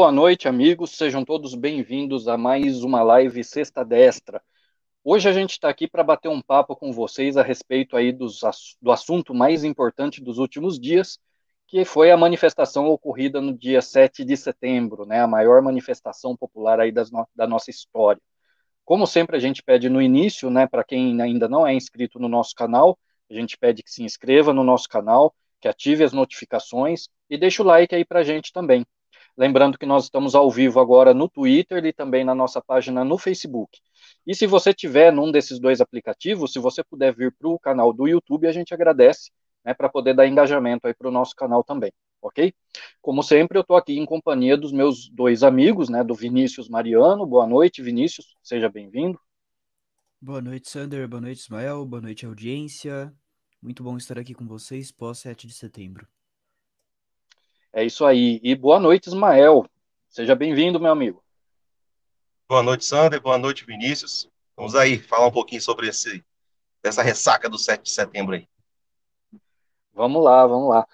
Boa noite, amigos. Sejam todos bem-vindos a mais uma live Sexta Destra. Hoje a gente está aqui para bater um papo com vocês a respeito aí dos, do assunto mais importante dos últimos dias, que foi a manifestação ocorrida no dia 7 de setembro, né, a maior manifestação popular aí das no, da nossa história. Como sempre a gente pede no início, né, para quem ainda não é inscrito no nosso canal, a gente pede que se inscreva no nosso canal, que ative as notificações e deixe o like aí para a gente também. Lembrando que nós estamos ao vivo agora no Twitter e também na nossa página no Facebook. E se você tiver num desses dois aplicativos, se você puder vir para o canal do YouTube, a gente agradece, né, para poder dar engajamento aí para o nosso canal também, ok? Como sempre, eu estou aqui em companhia dos meus dois amigos, né, do Vinícius Mariano. Boa noite, Vinícius, seja bem-vindo. Boa noite, Sander. Boa noite, Ismael. Boa noite, audiência. Muito bom estar aqui com vocês pós 7 de setembro. É isso aí. E boa noite, Ismael. Seja bem-vindo, meu amigo. Boa noite, Sander. Boa noite, Vinícius. Vamos aí falar um pouquinho sobre esse, essa ressaca do 7 de setembro aí. Vamos lá, vamos lá.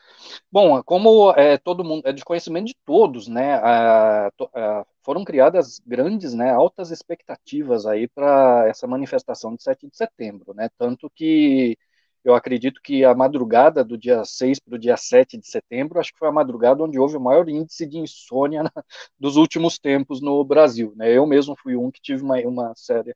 Bom, como é, todo mundo é de conhecimento de todos, né? A, a, foram criadas grandes, né, altas expectativas aí para essa manifestação de 7 de setembro, né? Tanto que eu acredito que a madrugada do dia 6 para o dia 7 de setembro, acho que foi a madrugada onde houve o maior índice de insônia na, dos últimos tempos no Brasil. Né? Eu mesmo fui um que tive uma, uma séria,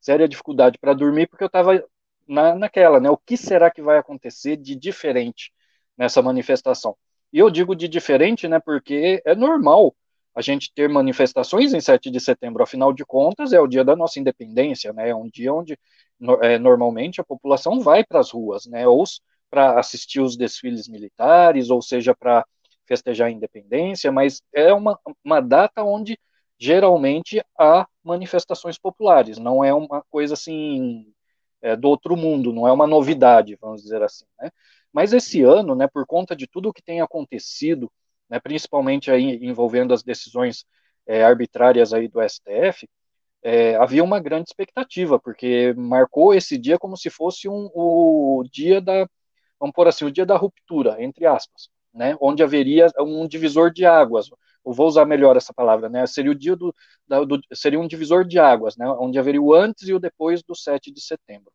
séria dificuldade para dormir, porque eu estava na, naquela, né? O que será que vai acontecer de diferente nessa manifestação? E eu digo de diferente, né? Porque é normal a gente ter manifestações em 7 de setembro, afinal de contas, é o dia da nossa independência, né? É um dia onde no, é, normalmente a população vai para as ruas, né? Ou para assistir os desfiles militares, ou seja, para festejar a independência, mas é uma, uma data onde geralmente há manifestações populares, não é uma coisa assim é, do outro mundo, não é uma novidade, vamos dizer assim, né? Mas esse ano, né, por conta de tudo o que tem acontecido, né, principalmente aí envolvendo as decisões é, arbitrárias aí do STF, é, havia uma grande expectativa, porque marcou esse dia como se fosse um, o dia da, vamos por assim, o dia da ruptura, entre aspas, né, onde haveria um divisor de águas, eu vou usar melhor essa palavra, né, seria o dia do, da, do seria um divisor de águas, né, onde haveria o antes e o depois do 7 de setembro.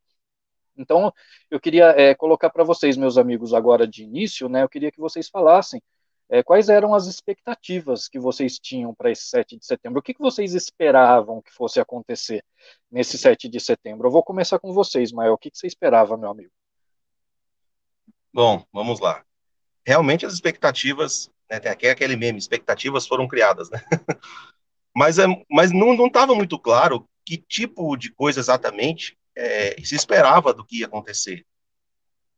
Então, eu queria é, colocar para vocês, meus amigos, agora de início, né, eu queria que vocês falassem é, quais eram as expectativas que vocês tinham para esse 7 de setembro? O que, que vocês esperavam que fosse acontecer nesse 7 de setembro? Eu vou começar com vocês, Mael. O que, que você esperava, meu amigo? Bom, vamos lá. Realmente as expectativas, né, tem aquele meme, expectativas foram criadas, né? mas, é, mas não estava muito claro que tipo de coisa exatamente é, se esperava do que ia acontecer.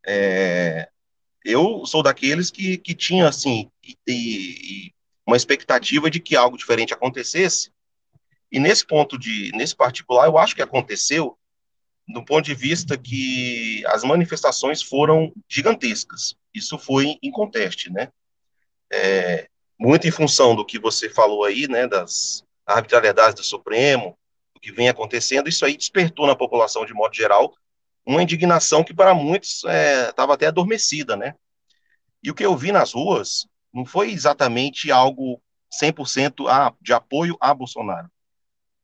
É, eu sou daqueles que, que tinha, assim, e, e, uma expectativa de que algo diferente acontecesse, e nesse ponto de, nesse particular, eu acho que aconteceu, do ponto de vista que as manifestações foram gigantescas. Isso foi em conteste, né? É, muito em função do que você falou aí, né, das arbitrariedades do Supremo, o que vem acontecendo, isso aí despertou na população de modo geral uma indignação que para muitos estava é, até adormecida, né? E o que eu vi nas ruas não foi exatamente algo 100% a, de apoio a Bolsonaro.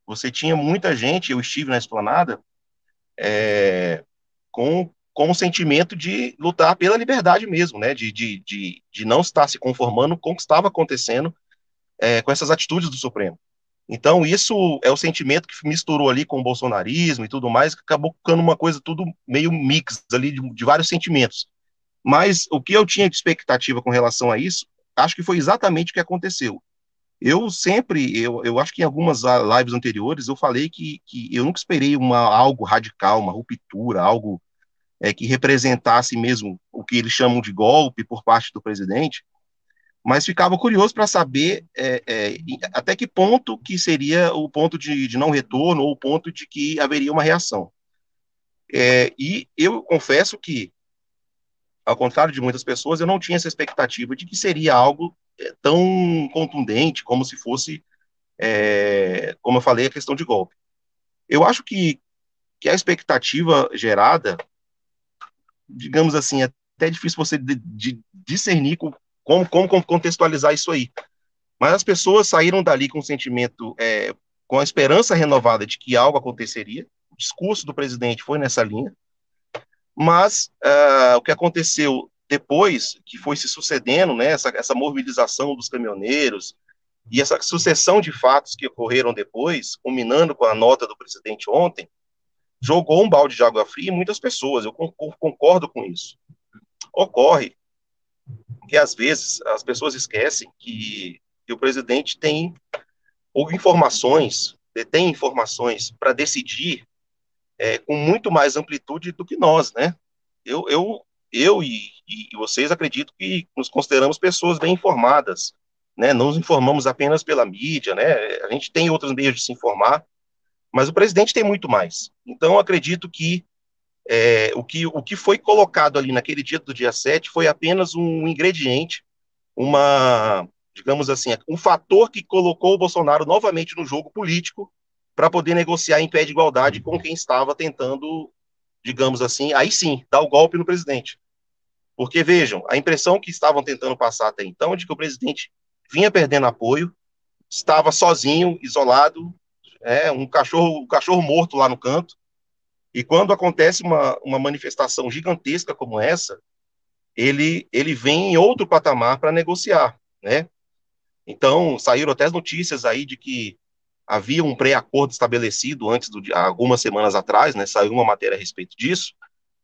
Você tinha muita gente, eu estive na esplanada, é, com, com o sentimento de lutar pela liberdade mesmo, né? De, de, de, de não estar se conformando com o que estava acontecendo é, com essas atitudes do Supremo. Então, isso é o sentimento que misturou ali com o bolsonarismo e tudo mais, que acabou ficando uma coisa tudo meio mix ali de, de, vários sentimentos. Mas o que eu tinha de expectativa com relação a isso, acho que foi exatamente o que aconteceu. Eu sempre, eu, eu acho que em algumas lives anteriores, eu falei que, que eu nunca esperei uma, algo radical, uma ruptura, algo é, que representasse mesmo o que eles chamam de golpe por parte do presidente, mas ficava curioso para saber é, é, até que ponto que seria o ponto de, de, não retorno ou o ponto de que haveria uma reação. É, e eu confesso que, ao contrário de muitas pessoas, eu não tinha essa expectativa de que seria algo é, tão contundente como se fosse, é, como eu falei, a questão de golpe. Eu acho que, que a expectativa gerada, digamos assim, é até difícil você de, de discernir como, como, como contextualizar isso aí. Mas as pessoas saíram dali com um sentimento, é, com a esperança renovada de que algo aconteceria. O discurso do presidente foi nessa linha. Mas uh, o que aconteceu depois, que foi se sucedendo, né, essa, essa mobilização dos caminhoneiros e essa sucessão de fatos que ocorreram depois, culminando com a nota do presidente ontem, jogou um balde de água fria em muitas pessoas. Eu concordo com isso. Ocorre que às vezes as pessoas esquecem que, que o presidente tem ou informações, detém informações para decidir é, com muito mais amplitude do que nós, né? Eu, eu, eu e, e vocês acredito que nos consideramos pessoas bem informadas, né? Não nos informamos apenas pela mídia, né? A gente tem outros meios de se informar, mas o presidente tem muito mais. Então, acredito que é, o, que, o que foi colocado ali naquele dia do dia 7 foi apenas um ingrediente, uma, digamos assim, um fator que colocou o Bolsonaro novamente no jogo político para poder negociar em pé de igualdade com quem estava tentando, digamos assim, aí sim, dar o golpe no presidente. Porque, vejam, a impressão que estavam tentando passar até então de que o presidente vinha perdendo apoio, estava sozinho, isolado, é, um cachorro, um cachorro morto lá no canto, e quando acontece uma, uma manifestação gigantesca como essa, ele, ele vem em outro patamar para negociar, né? Então, saíram até as notícias aí de que havia um pré-acordo estabelecido antes do algumas semanas atrás, né? Saiu uma matéria a respeito disso,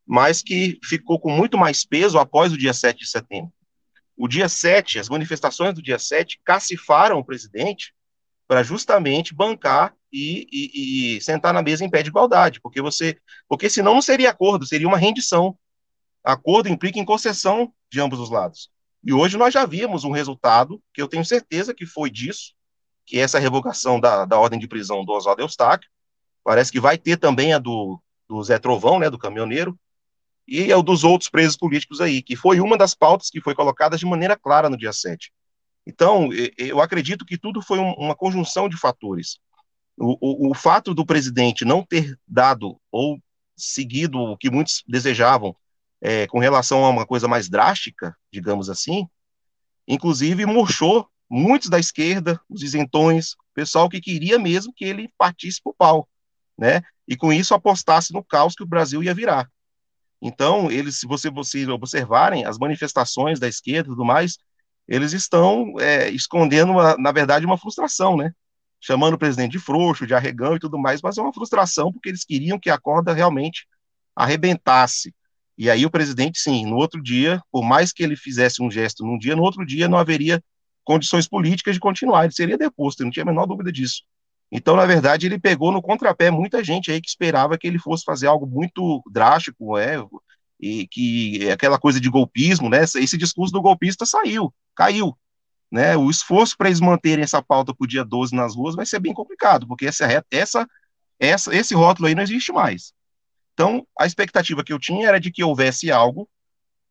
mas que ficou com muito mais peso após o dia 7 de setembro. O dia 7, as manifestações do dia 7 cacifaram o presidente para justamente bancar e, e, e, sentar na mesa em pé de igualdade, porque você, porque senão não seria acordo, seria uma rendição. Acordo implica em concessão de ambos os lados. E hoje nós já vimos um resultado que eu tenho certeza que foi disso, que é essa revogação da, da ordem de prisão do Oswaldo Eustáquio. Parece que vai ter também a do, do Zé Trovão, né, do caminhoneiro, e é o dos outros presos políticos aí, que foi uma das pautas que foi colocada de maneira clara no dia 7. Então, eu acredito que tudo foi uma conjunção de fatores. O, o, o, fato do presidente não ter dado ou seguido o que muitos desejavam é, com relação a uma coisa mais drástica, digamos assim, inclusive murchou muitos da esquerda, os isentões, o pessoal que queria mesmo que ele partisse para o pau, né? E com isso apostasse no caos que o Brasil ia virar. Então, eles, se você, vocês observarem as manifestações da esquerda e tudo mais, eles estão é, escondendo, uma, na verdade, uma frustração, né? Chamando o presidente de frouxo, de arregão e tudo mais, mas é uma frustração porque eles queriam que a corda realmente arrebentasse. E aí o presidente, sim, no outro dia, por mais que ele fizesse um gesto num dia, no outro dia não haveria condições políticas de continuar, ele seria deposto, não tinha a menor dúvida disso. Então, na verdade, ele pegou no contrapé muita gente aí que esperava que ele fosse fazer algo muito drástico, é, e que aquela coisa de golpismo, né? Esse discurso do golpista saiu, caiu. Né? O esforço para eles manterem essa pauta para o dia 12 nas ruas vai ser bem complicado, porque essa, essa, essa, esse rótulo aí não existe mais. Então, a expectativa que eu tinha era de que houvesse algo,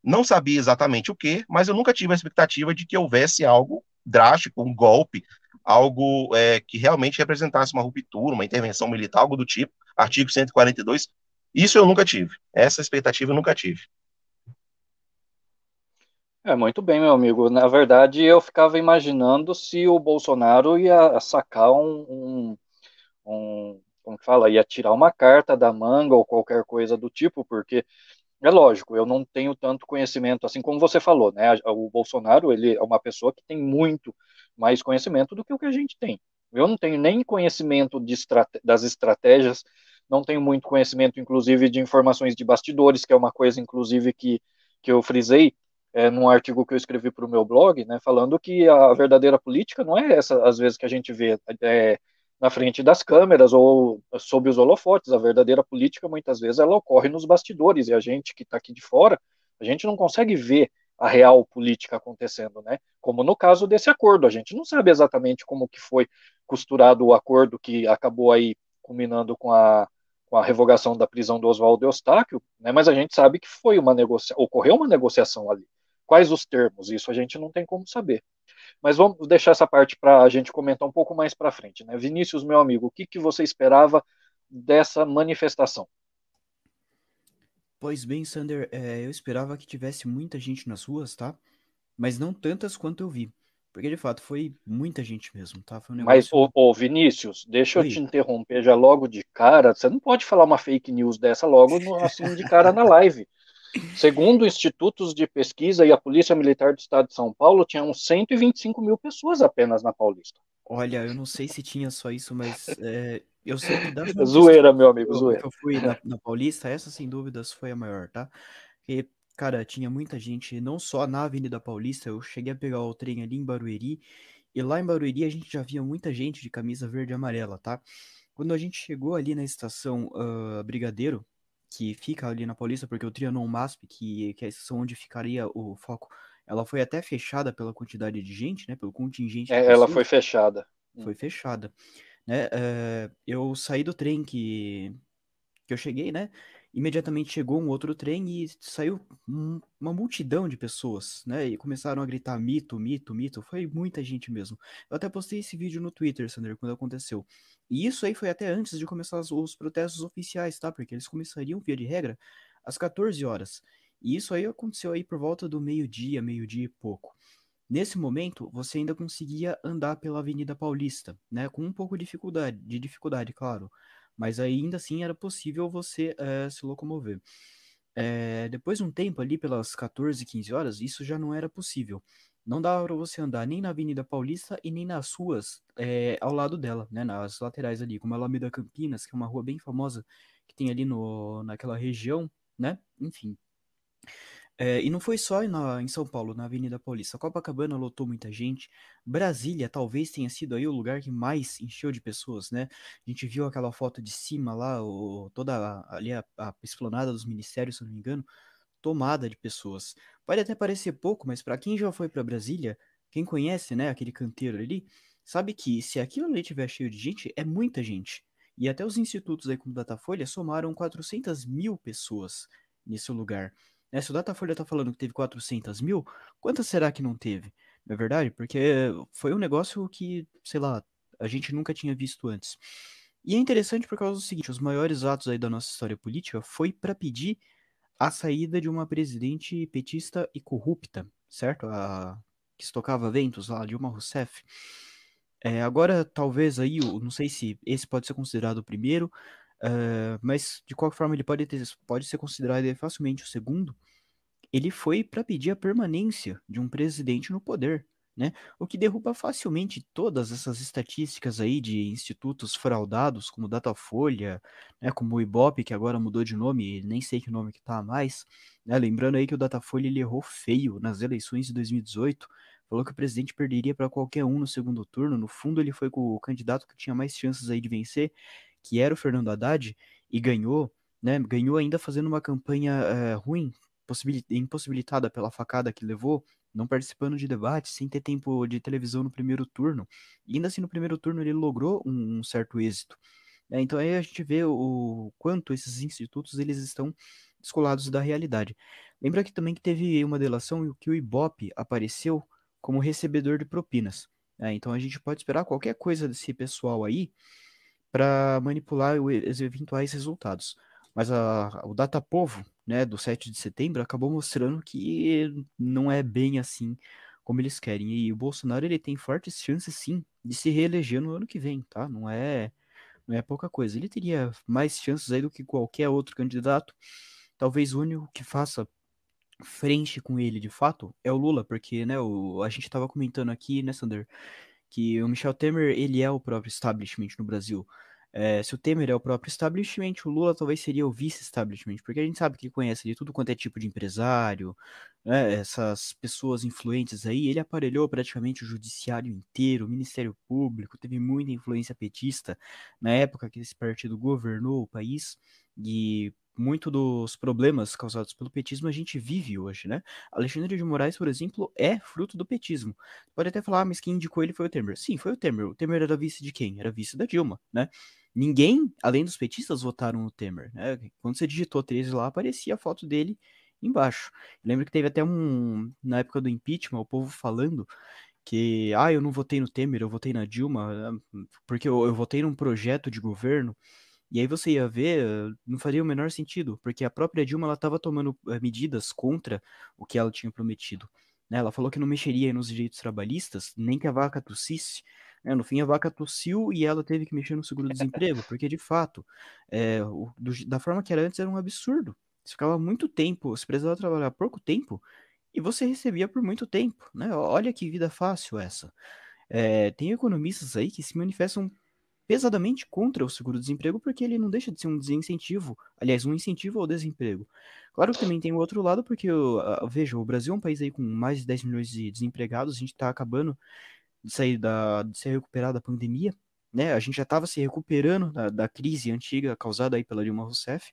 não sabia exatamente o que, mas eu nunca tive a expectativa de que houvesse algo drástico, um golpe, algo é, que realmente representasse uma ruptura, uma intervenção militar, algo do tipo, artigo 142, isso eu nunca tive. Essa expectativa eu nunca tive. É, muito bem, meu amigo. Na verdade, eu ficava imaginando se o Bolsonaro ia sacar um, um, um como fala, ia tirar uma carta da manga ou qualquer coisa do tipo, porque é lógico, eu não tenho tanto conhecimento, assim como você falou, né? O Bolsonaro, ele é uma pessoa que tem muito mais conhecimento do que o que a gente tem. Eu não tenho nem conhecimento estrate das estratégias não tenho muito conhecimento, inclusive, de informações de bastidores, que é uma coisa, inclusive, que, que eu frisei é, num artigo que eu escrevi para o meu blog, né, falando que a verdadeira política não é essa, às vezes, que a gente vê é, na frente das câmeras ou sob os holofotes. A verdadeira política, muitas vezes, ela ocorre nos bastidores, e a gente que está aqui de fora, a gente não consegue ver a real política acontecendo, né? Como no caso desse acordo, a gente não sabe exatamente como que foi costurado o acordo que acabou aí culminando com a com a revogação da prisão do Oswaldo Eustáquio, né, mas a gente sabe que foi uma negociação, ocorreu uma negociação ali. Quais os termos? Isso a gente não tem como saber. Mas vamos deixar essa parte para a gente comentar um pouco mais para frente. Né? Vinícius, meu amigo, o que, que você esperava dessa manifestação? Pois bem, Sander, é, eu esperava que tivesse muita gente nas ruas, tá? Mas não tantas quanto eu vi. Porque de fato foi muita gente mesmo, tá? Um Mas, ô, ô, Vinícius, deixa Oi. eu te interromper já logo de cara. Você não pode falar uma fake news dessa logo no, assim de cara na live. Segundo institutos de pesquisa e a Polícia Militar do Estado de São Paulo, tinham 125 mil pessoas apenas na Paulista. Olha, eu não sei se tinha só isso, mas é, eu sei que das Zoeira, meu amigo, zoeira. eu fui na, na, Paulista, essa sem dúvidas foi a maior, tá? Porque, cara, tinha muita gente, não só na Avenida Paulista, eu cheguei a pegar o trem ali em Barueri, e lá em Barueri a gente já via muita gente de camisa verde e amarela, tá? Quando a gente chegou ali na estação uh, Brigadeiro, que fica ali na Paulista, porque o Trianon MASP, que, que é a estação onde ficaria o foco, ela foi até fechada pela quantidade de gente, né? Pelo contingente. É, ela foi fechada. Foi fechada. Né? Uh, eu saí do trem que, que eu cheguei, né? Imediatamente chegou um outro trem e saiu uma multidão de pessoas, né? E começaram a gritar mito, mito, mito. Foi muita gente mesmo. Eu até postei esse vídeo no Twitter, Sander, quando aconteceu. E isso aí foi até antes de começar os protestos oficiais, tá? Porque eles começariam, via de regra, às 14 horas. E isso aí aconteceu aí por volta do meio-dia, meio-dia e pouco. Nesse momento, você ainda conseguia andar pela Avenida Paulista, né? Com um pouco de dificuldade, de dificuldade, claro. Mas ainda assim era possível você é, se locomover. É, depois de um tempo ali, pelas 14, 15 horas, isso já não era possível. Não dava para você andar nem na Avenida Paulista e nem nas ruas é, ao lado dela, né? Nas laterais ali, como a Alameda Campinas, que é uma rua bem famosa que tem ali no, naquela região, né? Enfim, é, e não foi só na, em São Paulo, na Avenida Paulista. Copacabana lotou muita gente. Brasília talvez tenha sido aí o lugar que mais encheu de pessoas, né? A gente viu aquela foto de cima lá, o, toda a, ali a, a esplanada dos ministérios, se não me engano, tomada de pessoas. Pode até parecer pouco, mas para quem já foi para Brasília, quem conhece, né, aquele canteiro ali, sabe que se aquilo ali tiver cheio de gente, é muita gente. E até os institutos aí como Datafolha somaram 400 mil pessoas nesse lugar. Né? Se o Datafolha está falando que teve 400 mil, quantas será que não teve? Não é verdade? Porque foi um negócio que, sei lá, a gente nunca tinha visto antes. E é interessante por causa do seguinte: os maiores atos aí da nossa história política foi para pedir a saída de uma presidente petista e corrupta, certo? A que estocava ventos lá, Dilma Rousseff. É, agora, talvez aí, não sei se esse pode ser considerado o primeiro, Uh, mas, de qualquer forma, ele pode, ter, pode ser considerado facilmente o segundo. Ele foi para pedir a permanência de um presidente no poder, né? O que derruba facilmente todas essas estatísticas aí de institutos fraudados, como Datafolha, né, como o Ibope, que agora mudou de nome, nem sei que nome que tá mais, né? Lembrando aí que o Datafolha ele errou feio nas eleições de 2018, falou que o presidente perderia para qualquer um no segundo turno, no fundo ele foi com o candidato que tinha mais chances aí de vencer, que era o Fernando Haddad, e ganhou, né? Ganhou ainda fazendo uma campanha é, ruim, impossibilitada pela facada que levou, não participando de debate, sem ter tempo de televisão no primeiro turno. E ainda assim, no primeiro turno, ele logrou um, um certo êxito. É, então aí a gente vê o, o quanto esses institutos eles estão descolados da realidade. Lembra que também que teve uma delação que o Ibope apareceu como recebedor de propinas. É, então a gente pode esperar qualquer coisa desse pessoal aí para manipular os eventuais resultados. Mas a, o Datapovo, né, do 7 de setembro, acabou mostrando que não é bem assim como eles querem. E o Bolsonaro ele tem fortes chances, sim, de se reeleger no ano que vem, tá? Não é, não é pouca coisa. Ele teria mais chances aí do que qualquer outro candidato. Talvez o único que faça frente com ele, de fato, é o Lula, porque, né, o, a gente estava comentando aqui, né, Sander, que o Michel Temer, ele é o próprio establishment no Brasil. É, se o Temer é o próprio establishment, o Lula talvez seria o vice-establishment, porque a gente sabe que ele conhece de tudo quanto é tipo de empresário, né, essas pessoas influentes aí. Ele aparelhou praticamente o judiciário inteiro, o Ministério Público, teve muita influência petista na época que esse partido governou o país e muito dos problemas causados pelo petismo a gente vive hoje, né? Alexandre de Moraes, por exemplo, é fruto do petismo. Pode até falar, ah, mas quem indicou ele foi o Temer. Sim, foi o Temer. O Temer era vice de quem? Era vice da Dilma, né? Ninguém, além dos petistas, votaram no Temer. Né? Quando você digitou 13 lá, aparecia a foto dele embaixo. lembro que teve até um. Na época do impeachment, o povo falando que, ah, eu não votei no Temer, eu votei na Dilma, porque eu, eu votei num projeto de governo e aí você ia ver, não faria o menor sentido, porque a própria Dilma ela estava tomando medidas contra o que ela tinha prometido. Né? Ela falou que não mexeria nos direitos trabalhistas, nem que a vaca tossisse. Né? No fim, a vaca tossiu e ela teve que mexer no seguro-desemprego, porque de fato, é, o, do, da forma que era antes, era um absurdo. Você ficava muito tempo, você precisava trabalhar pouco tempo e você recebia por muito tempo. Né? Olha que vida fácil essa. É, tem economistas aí que se manifestam pesadamente contra o seguro-desemprego porque ele não deixa de ser um desincentivo, aliás, um incentivo ao desemprego. Claro que também tem o outro lado, porque, veja, o Brasil é um país aí com mais de 10 milhões de desempregados, a gente está acabando de sair da, de se recuperar da pandemia, né? A gente já estava se recuperando da, da, crise antiga causada aí pela Dilma Rousseff,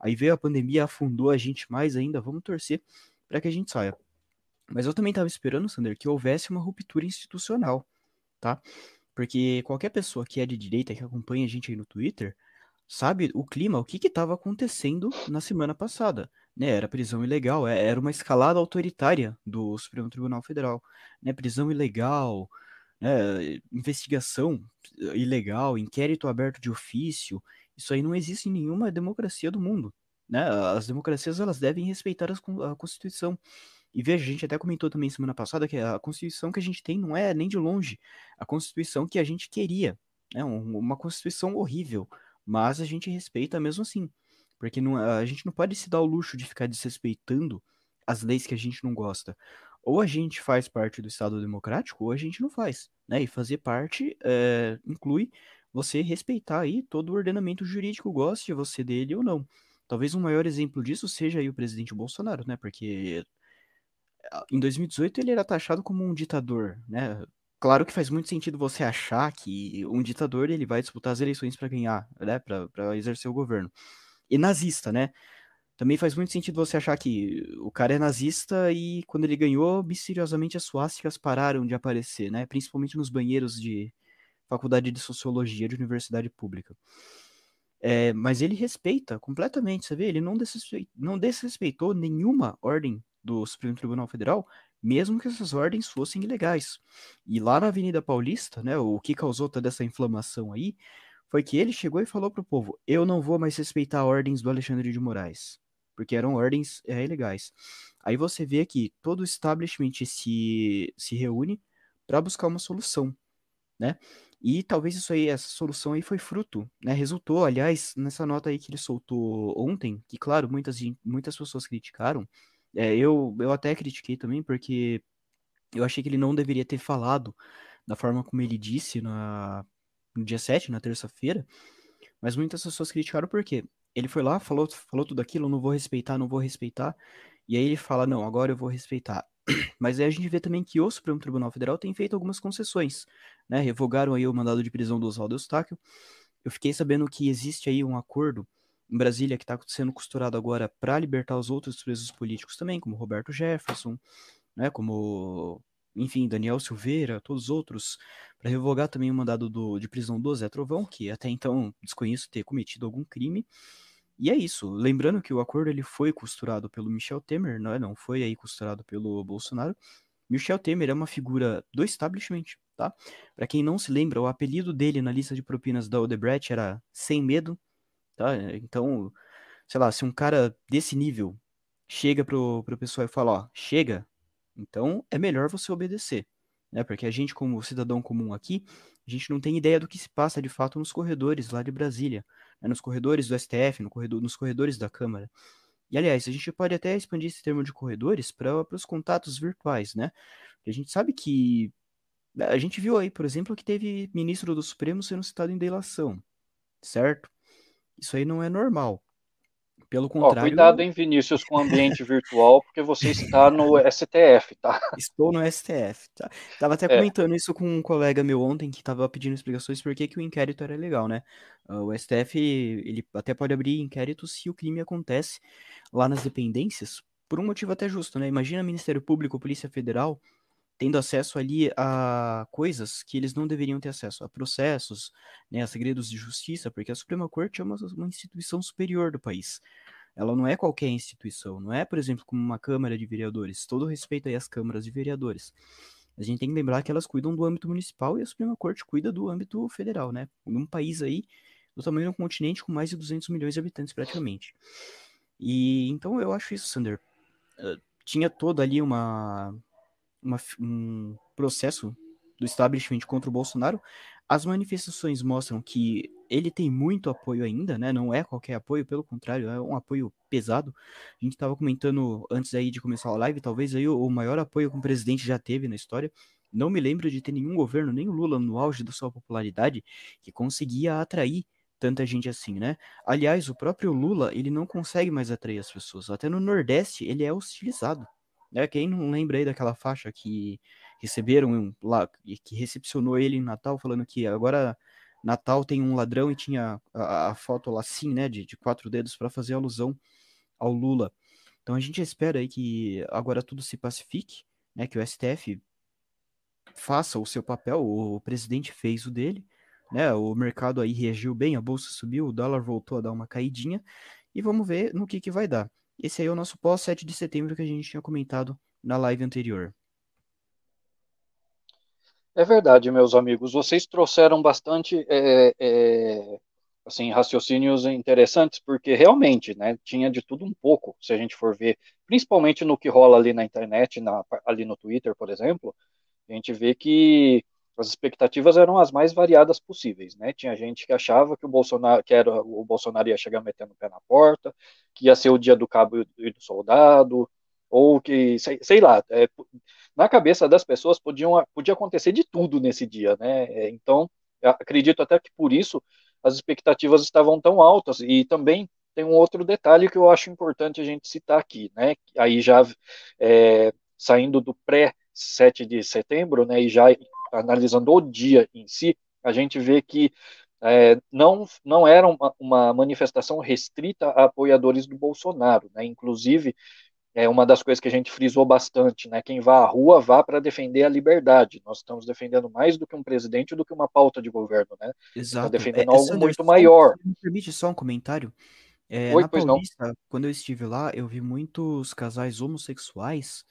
aí veio a pandemia, afundou a gente mais ainda, vamos torcer para que a gente saia. Mas eu também estava esperando, Sander, que houvesse uma ruptura institucional, tá? Porque qualquer pessoa que é de direita, que acompanha a gente aí no Twitter, sabe o clima, o que estava acontecendo na semana passada. Né? Era prisão ilegal, é, era uma escalada autoritária do Supremo Tribunal Federal. Né? Prisão ilegal, né? investigação ilegal, inquérito aberto de ofício. Isso aí não existe em nenhuma democracia do mundo. Né? As democracias elas devem respeitar a Constituição. E veja, a gente até comentou também semana passada que a Constituição que a gente tem não é nem de longe a Constituição que a gente queria. É uma Constituição horrível, mas a gente respeita mesmo assim. Porque não, a gente não pode se dar o luxo de ficar desrespeitando as leis que a gente não gosta. Ou a gente faz parte do Estado Democrático, ou a gente não faz. Né? E fazer parte é, inclui você respeitar aí todo o ordenamento jurídico, goste você dele ou não. Talvez um maior exemplo disso seja aí o presidente Bolsonaro, né? Porque em 2018 ele era taxado como um ditador, né? Claro que faz muito sentido você achar que um ditador ele vai disputar as eleições para ganhar, né? Para exercer o governo. E nazista, né? Também faz muito sentido você achar que o cara é nazista e quando ele ganhou, misteriosamente as suásticas pararam de aparecer, né? Principalmente nos banheiros de faculdade de sociologia de universidade pública. É, mas ele respeita completamente, você vê? Ele não não desrespeitou nenhuma ordem do Supremo Tribunal Federal, mesmo que essas ordens fossem ilegais. E lá na Avenida Paulista, né, o que causou toda essa inflamação aí, foi que ele chegou e falou pro povo: eu não vou mais respeitar ordens do Alexandre de Moraes, porque eram ordens é, ilegais. Aí você vê que todo o establishment se, se reúne para buscar uma solução, né? E talvez isso aí, essa solução aí foi fruto, né? Resultou, aliás, nessa nota aí que ele soltou ontem, que claro, muitas, muitas pessoas criticaram, é, eu, eu até critiquei também, porque eu achei que ele não deveria ter falado da forma como ele disse na, no dia 7, na terça-feira, mas muitas pessoas criticaram porque ele foi lá, falou, falou tudo aquilo, não vou respeitar, não vou respeitar, e aí ele fala, não, agora eu vou respeitar. Mas aí a gente vê também que o Supremo Tribunal Federal tem feito algumas concessões, né? Revogaram aí o mandado de prisão do Oswaldo Eustáquio. Eu fiquei sabendo que existe aí um acordo em Brasília que está sendo costurado agora para libertar os outros presos políticos também, como Roberto Jefferson, né, como, enfim, Daniel Silveira, todos os outros, para revogar também o mandado do, de prisão do Zé Trovão, que até então desconheço ter cometido algum crime. E é isso. Lembrando que o acordo ele foi costurado pelo Michel Temer, não, é, não foi aí costurado pelo Bolsonaro. Michel Temer é uma figura do establishment, tá? Para quem não se lembra, o apelido dele na lista de propinas da Odebrecht era Sem Medo, tá? Então, sei lá, se um cara desse nível chega pro, pro pessoal e fala, ó, chega, então é melhor você obedecer, né? Porque a gente, como cidadão comum aqui, a gente não tem ideia do que se passa de fato nos corredores lá de Brasília, né? nos corredores do STF, no corredor, nos corredores da Câmara. E aliás, a gente pode até expandir esse termo de corredores para os contatos virtuais, né? Porque a gente sabe que a gente viu aí, por exemplo, que teve ministro do Supremo sendo citado em delação, certo? Isso aí não é normal. Pelo contrário. Ó, cuidado, hein, Vinícius, com o ambiente virtual, porque você está no STF, tá? Estou no STF, tá? Tava até é. comentando isso com um colega meu ontem que estava pedindo explicações por que, que o inquérito era legal, né? Ah, o STF, ele até pode abrir inquérito se o crime acontece lá nas dependências, por um motivo até justo, né? Imagina Ministério Público, Polícia Federal tendo acesso ali a coisas que eles não deveriam ter acesso, a processos, né, a segredos de justiça, porque a Suprema Corte é uma, uma instituição superior do país. Ela não é qualquer instituição, não é, por exemplo, como uma Câmara de Vereadores. Todo respeito aí às câmaras de vereadores. A gente tem que lembrar que elas cuidam do âmbito municipal e a Suprema Corte cuida do âmbito federal, né? Num país aí do tamanho de um continente com mais de 200 milhões de habitantes praticamente. E então eu acho isso, Sander. Uh, tinha toda ali uma uma, um processo do establishment contra o Bolsonaro, as manifestações mostram que ele tem muito apoio ainda, né? Não é qualquer apoio, pelo contrário, é um apoio pesado. A gente estava comentando antes aí de começar a live, talvez aí o, maior apoio que um presidente já teve na história. Não me lembro de ter nenhum governo, nem o Lula no auge da sua popularidade, que conseguia atrair tanta gente assim, né? Aliás, o próprio Lula, ele não consegue mais atrair as pessoas. Até no Nordeste, ele é hostilizado. Né? Quem não lembra aí daquela faixa que receberam lá, que recepcionou ele em Natal, falando que agora Natal tem um ladrão e tinha a, a foto lá assim, né, de, de quatro dedos para fazer alusão ao Lula. Então a gente espera aí que agora tudo se pacifique, né, que o STF faça o seu papel, o presidente fez o dele, né, o mercado aí reagiu bem, a bolsa subiu, o dólar voltou a dar uma caidinha, e vamos ver no que que vai dar. Esse aí é o nosso pós 7 de setembro que a gente tinha comentado na live anterior. É verdade, meus amigos. Vocês trouxeram bastante é, é, assim, raciocínios interessantes, porque realmente né, tinha de tudo um pouco, se a gente for ver, principalmente no que rola ali na internet, na, ali no Twitter, por exemplo, a gente vê que as expectativas eram as mais variadas possíveis, né? Tinha gente que achava que o Bolsonaro, que era o Bolsonaro ia chegar metendo o pé na porta, que ia ser o dia do cabo e do soldado, ou que, sei, sei lá, é, na cabeça das pessoas podiam, podia acontecer de tudo nesse dia, né? É, então, acredito até que por isso as expectativas estavam tão altas. E também tem um outro detalhe que eu acho importante a gente citar aqui, né? Aí já é, saindo do pré 7 de setembro, né? E já analisando o dia em si, a gente vê que é, não, não era uma, uma, manifestação restrita a apoiadores do Bolsonaro, né? Inclusive, é uma das coisas que a gente frisou bastante, né? Quem vá à rua vá para defender a liberdade. Nós estamos defendendo mais do que um presidente do que uma pauta de governo, né? Exato. Está defendendo é, algo muito maior. Me permite só um comentário? É, Oi, na Paulista, não. quando eu estive lá, eu vi muitos casais homossexuais,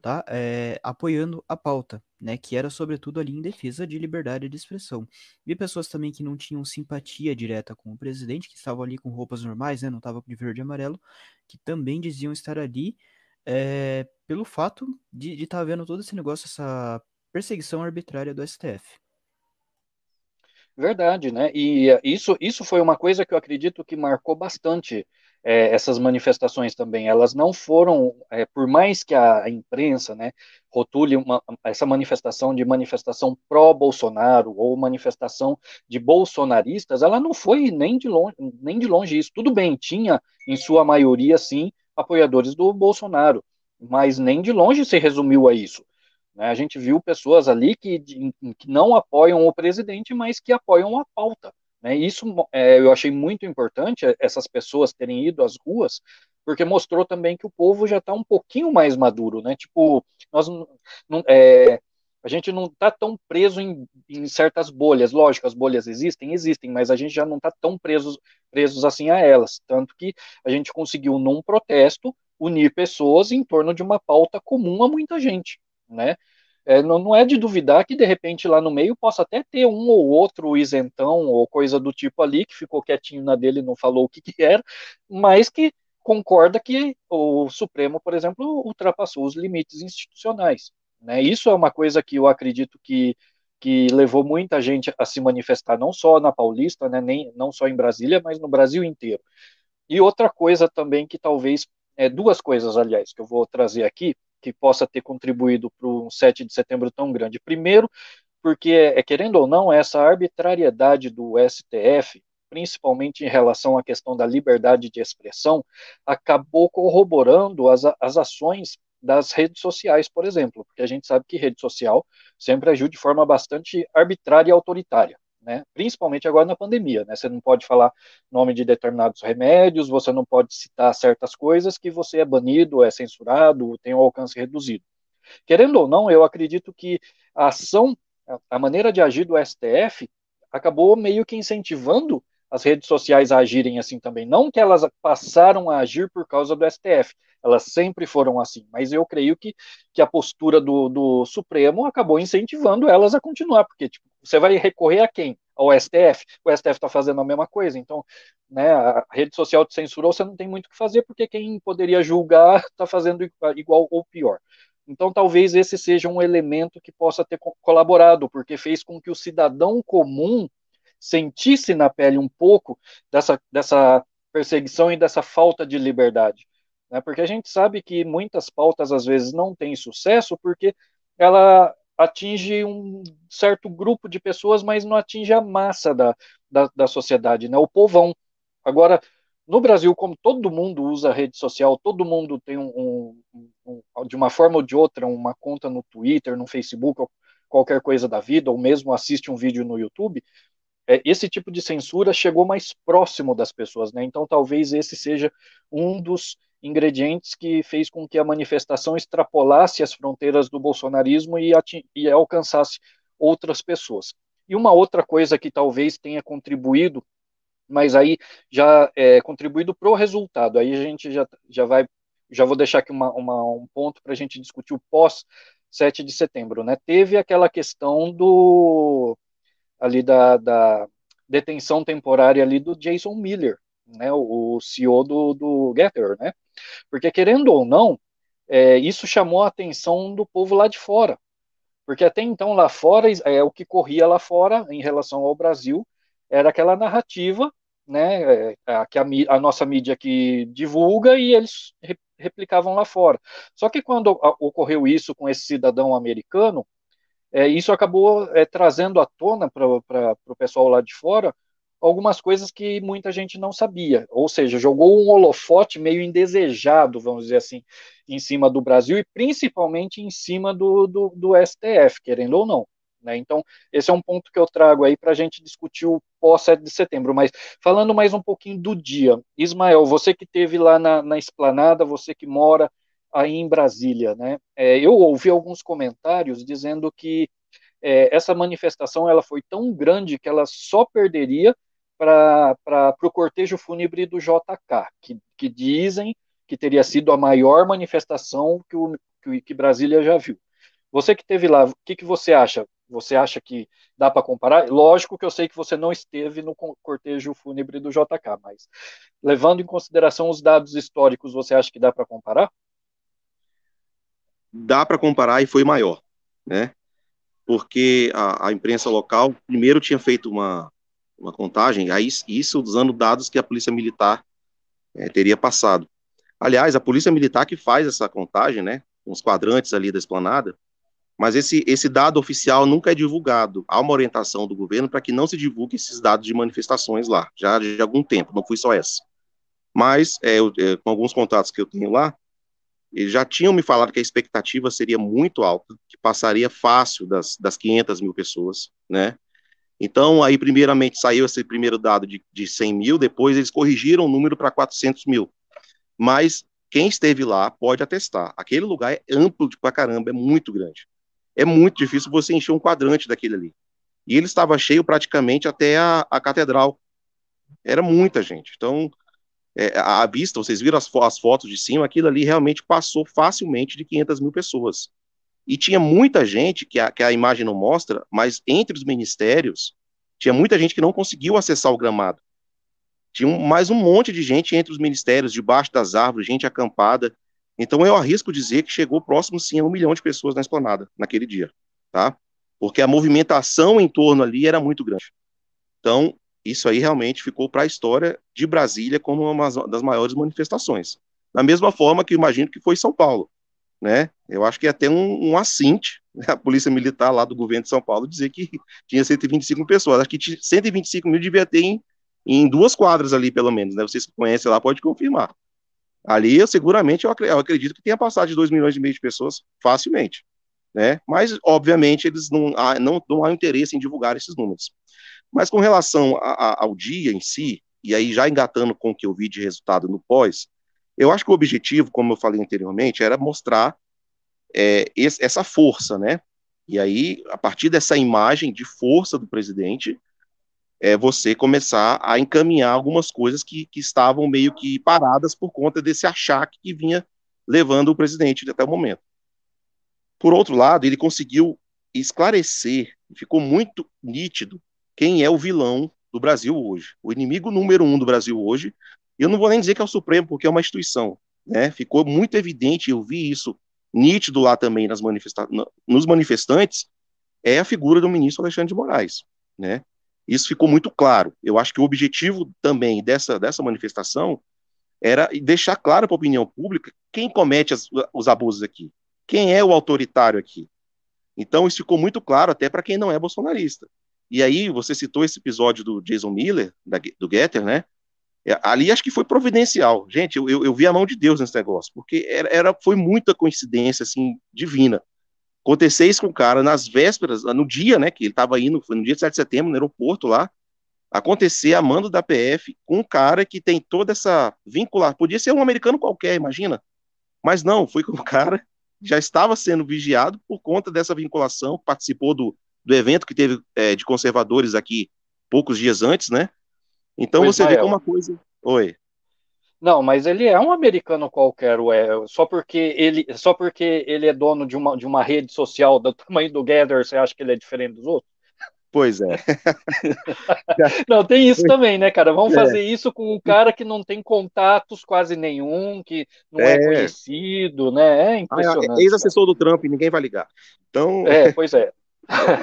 tá? É, apoiando a pauta, né? Que era sobretudo ali em defesa de liberdade de expressão. Vi pessoas também que não tinham simpatia direta com o presidente, que estavam ali com roupas normais, né? Não estavam de verde e amarelo, que também diziam estar ali é, pelo fato de estar tá vendo todo esse negócio, essa perseguição arbitrária do STF. Verdade, né? E isso, isso foi uma coisa que eu acredito que marcou bastante é, essas manifestações também. Elas não foram, é, por mais que a, imprensa, né, rotule uma, essa manifestação de manifestação pró-Bolsonaro ou manifestação de bolsonaristas, ela não foi nem de longe, nem de longe isso. Tudo bem, tinha em sua maioria sim apoiadores do Bolsonaro, mas nem de longe se resumiu a isso. Né? A gente viu pessoas ali que, que não apoiam o presidente, mas que apoiam a pauta. Né? Isso é, eu achei muito importante, é, essas pessoas terem ido às ruas, porque mostrou também que o povo já está um pouquinho mais maduro, né? Tipo, nós não, é, a gente não está tão preso em, em, certas bolhas. Lógico, as bolhas existem, existem, mas a gente já não está tão presos, presos assim a elas. Tanto que a gente conseguiu, num protesto, unir pessoas em torno de uma pauta comum a muita gente, né? É, não, não, é de duvidar que de repente lá no meio possa até ter um ou outro isentão ou coisa do tipo ali que ficou quietinho na dele e não falou o que, que era, mas que concorda que o Supremo, por exemplo, ultrapassou os limites institucionais. Né? Isso é uma coisa que eu acredito que, que levou muita gente a se manifestar, não só na Paulista, né, nem, não só em Brasília, mas no Brasil inteiro. E outra coisa também que talvez, é, duas coisas, aliás, que eu vou trazer aqui, que possa ter contribuído para um 7 de setembro tão grande. Primeiro, porque, é, querendo ou não, essa arbitrariedade do STF, principalmente em relação à questão da liberdade de expressão, acabou corroborando as, as ações das redes sociais, por exemplo, porque a gente sabe que rede social sempre agiu de forma bastante arbitrária e autoritária né? Principalmente agora na pandemia, né? Você não pode falar nome de determinados remédios, você não pode citar certas coisas que você é banido, é censurado, tem um alcance reduzido. Querendo ou não, eu acredito que a ação, a maneira de agir do STF acabou meio que incentivando as redes sociais a agirem assim também. Não que elas passaram a agir por causa do STF, elas sempre foram assim, mas eu creio que, que a postura do, do Supremo acabou incentivando elas a continuar, porque tipo, você vai recorrer a quem? Ao STF. O STF está fazendo a mesma coisa, então né, a rede social te censurou, você não tem muito o que fazer, porque quem poderia julgar está fazendo igual ou pior. Então, talvez esse seja um elemento que possa ter colaborado, porque fez com que o cidadão comum sentisse na pele um pouco dessa, dessa perseguição e dessa falta de liberdade. Né? Porque a gente sabe que muitas pautas, às vezes, não têm sucesso porque ela atinge um certo grupo de pessoas, mas não atinge a massa da, da, da sociedade, né? o povão. Agora, no Brasil, como todo mundo usa rede social, todo mundo tem um, um, um, de uma forma ou de outra uma conta no Twitter, no Facebook, ou qualquer coisa da vida, ou mesmo assiste um vídeo no YouTube, é, esse tipo de censura chegou mais próximo das pessoas, né? Então, talvez esse seja um dos ingredientes que fez com que a manifestação extrapolasse as fronteiras do bolsonarismo e, e alcançasse outras pessoas. E uma outra coisa que talvez tenha contribuído mas aí já é contribuído para o resultado. Aí a gente já, já vai, já vou deixar aqui uma, uma um ponto para a gente discutir o pós 7 de setembro, né? Teve aquela questão do ali da, da detenção temporária ali do Jason Miller, né? O, CEO do, do Getter, né? Porque querendo ou não, é, isso chamou a atenção do povo lá de fora, porque até então lá fora é o que corria lá fora em relação ao Brasil era aquela narrativa, né, é, que a, a, nossa mídia que divulga e eles re, replicavam lá fora. Só que quando ocorreu isso com esse cidadão americano, é, isso acabou é, trazendo à tona para o pessoal lá de fora algumas coisas que muita gente não sabia, ou seja, jogou um holofote meio indesejado, vamos dizer assim, em cima do Brasil e principalmente em cima do, do, do STF, querendo ou não. Né? Então, esse é um ponto que eu trago aí para a gente discutir o pós-7 de setembro. Mas falando mais um pouquinho do dia, Ismael, você que teve lá na, na esplanada, você que mora aí em Brasília, né? É, eu ouvi alguns comentários dizendo que é, essa manifestação ela foi tão grande que ela só perderia para o cortejo fúnebre do JK, que, que dizem que teria sido a maior manifestação que, o, que, que Brasília já viu. Você que teve lá, o que, que você acha? Você acha que dá para comparar? Lógico que eu sei que você não esteve no cortejo fúnebre do JK, mas levando em consideração os dados históricos, você acha que dá para comparar? Dá para comparar e foi maior, né? Porque a, a, imprensa local primeiro tinha feito uma, uma contagem, aí isso usando dados que a polícia militar é, teria passado. Aliás, a polícia militar que faz essa contagem, né? Os quadrantes ali da esplanada, mas esse, esse dado oficial nunca é divulgado. Há uma orientação do governo para que não se divulgue esses dados de manifestações lá, já de algum tempo, não foi só essa. Mas, é, eu, é, com alguns contatos que eu tenho lá, eles já tinham me falado que a expectativa seria muito alta, que passaria fácil das, das 500 mil pessoas, né? Então, aí, primeiramente, saiu esse primeiro dado de, de 100 mil, depois eles corrigiram o número para 400 mil. Mas quem esteve lá pode atestar. Aquele lugar é amplo pra caramba, é muito grande é muito difícil você encher um quadrante daquele ali. E ele estava cheio praticamente até a, a catedral. Era muita gente. Então, é, à vista, vocês viram as, as, fotos de cima, aquilo ali realmente passou facilmente de 500 mil pessoas. E tinha muita gente, que a, que a imagem não mostra, mas entre os ministérios, tinha muita gente que não conseguiu acessar o gramado. Tinha um, mais um monte de gente entre os ministérios, debaixo das árvores, gente acampada. Então eu arrisco dizer que chegou próximo sim a um milhão de pessoas na esplanada naquele dia, tá? Porque a movimentação em torno ali era muito grande. Então isso aí realmente ficou para a história de Brasília como uma das maiores manifestações. Da mesma forma que imagino que foi São Paulo, né? Eu acho que até um, um assinte né, a polícia militar lá do governo de São Paulo dizer que tinha 125 pessoas. Acho que 125 mil devia ter em, em duas quadras ali, pelo menos, né? Vocês que conhecem lá pode confirmar. Ali, eu, seguramente, eu, eu acredito que tenha passado de 2 milhões e meio de pessoas facilmente. Né? Mas, obviamente, eles não, não, não há interesse em divulgar esses números. Mas com relação a, a, ao dia em si, e aí já engatando com o que eu vi de resultado no pós, eu acho que o objetivo, como eu falei anteriormente, era mostrar é, esse, essa força, né? E aí, a partir dessa imagem de força do presidente, é, você começar a encaminhar algumas coisas que, que estavam meio que paradas por conta desse achaque que vinha levando o presidente até o momento. Por outro lado, ele conseguiu esclarecer, ficou muito nítido quem é o vilão do Brasil hoje. O inimigo número um do Brasil hoje, eu não vou nem dizer que é o Supremo, porque é uma instituição, né? Ficou muito evidente, eu vi isso nítido lá também nas manifesta nos manifestantes é a figura do ministro Alexandre de Moraes, né? Isso ficou muito claro. Eu acho que o objetivo também dessa, dessa manifestação era deixar claro para a opinião pública quem comete as, os abusos aqui, quem é o autoritário aqui. Então, isso ficou muito claro até para quem não é bolsonarista. E aí, você citou esse episódio do Jason Miller, da, do Getter, né? É, ali acho que foi providencial. Gente, eu, eu, vi a mão de Deus nesse negócio, porque era, era, foi muita coincidência, assim, divina. Acontecer isso com o cara nas vésperas, no dia, né, que ele estava indo, foi no dia 7 de setembro, no aeroporto lá, acontecer a mando da PF com um cara que tem toda essa vincular. Podia ser um americano qualquer, imagina. Mas não, foi com o cara já estava sendo vigiado por conta dessa vinculação, participou do, do evento que teve é, de conservadores aqui poucos dias antes, né? Então você vê como uma coisa. Oi. Não, mas ele é um americano qualquer, ué. Só porque ele, só porque ele é dono de uma, de uma rede social do tamanho do Gather, você acha que ele é diferente dos outros? Pois é. não, tem isso também, né, cara? Vamos é. fazer isso com um cara que não tem contatos quase nenhum, que não é, é conhecido, né? É, é impressionante. Ah, Ex-assessor do Trump, ninguém vai ligar. Então. É, pois é.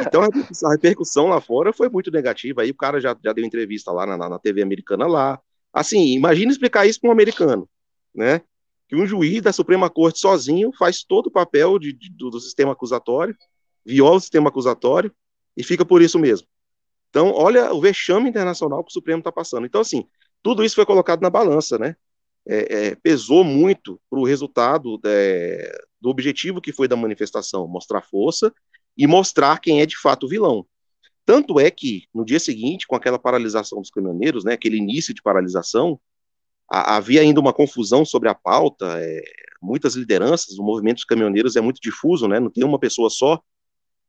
Então a repercussão lá fora foi muito negativa. Aí o cara já, já deu entrevista lá na, na TV americana lá. Assim, imagina explicar isso para um americano, né? Que um juiz da Suprema Corte sozinho faz todo o papel de, de do, do sistema acusatório, viola o sistema acusatório e fica por isso mesmo. Então, olha o vexame internacional que o Supremo está passando. Então, assim, tudo isso foi colocado na balança, né? É, é, pesou muito para o resultado é, do objetivo que foi da manifestação, mostrar força e mostrar quem é de fato o vilão. Tanto é que, no dia seguinte, com aquela paralisação dos caminhoneiros, né, aquele início de paralisação, a, havia ainda uma confusão sobre a pauta, é, muitas lideranças, o movimento dos caminhoneiros é muito difuso, né, não tem uma pessoa só,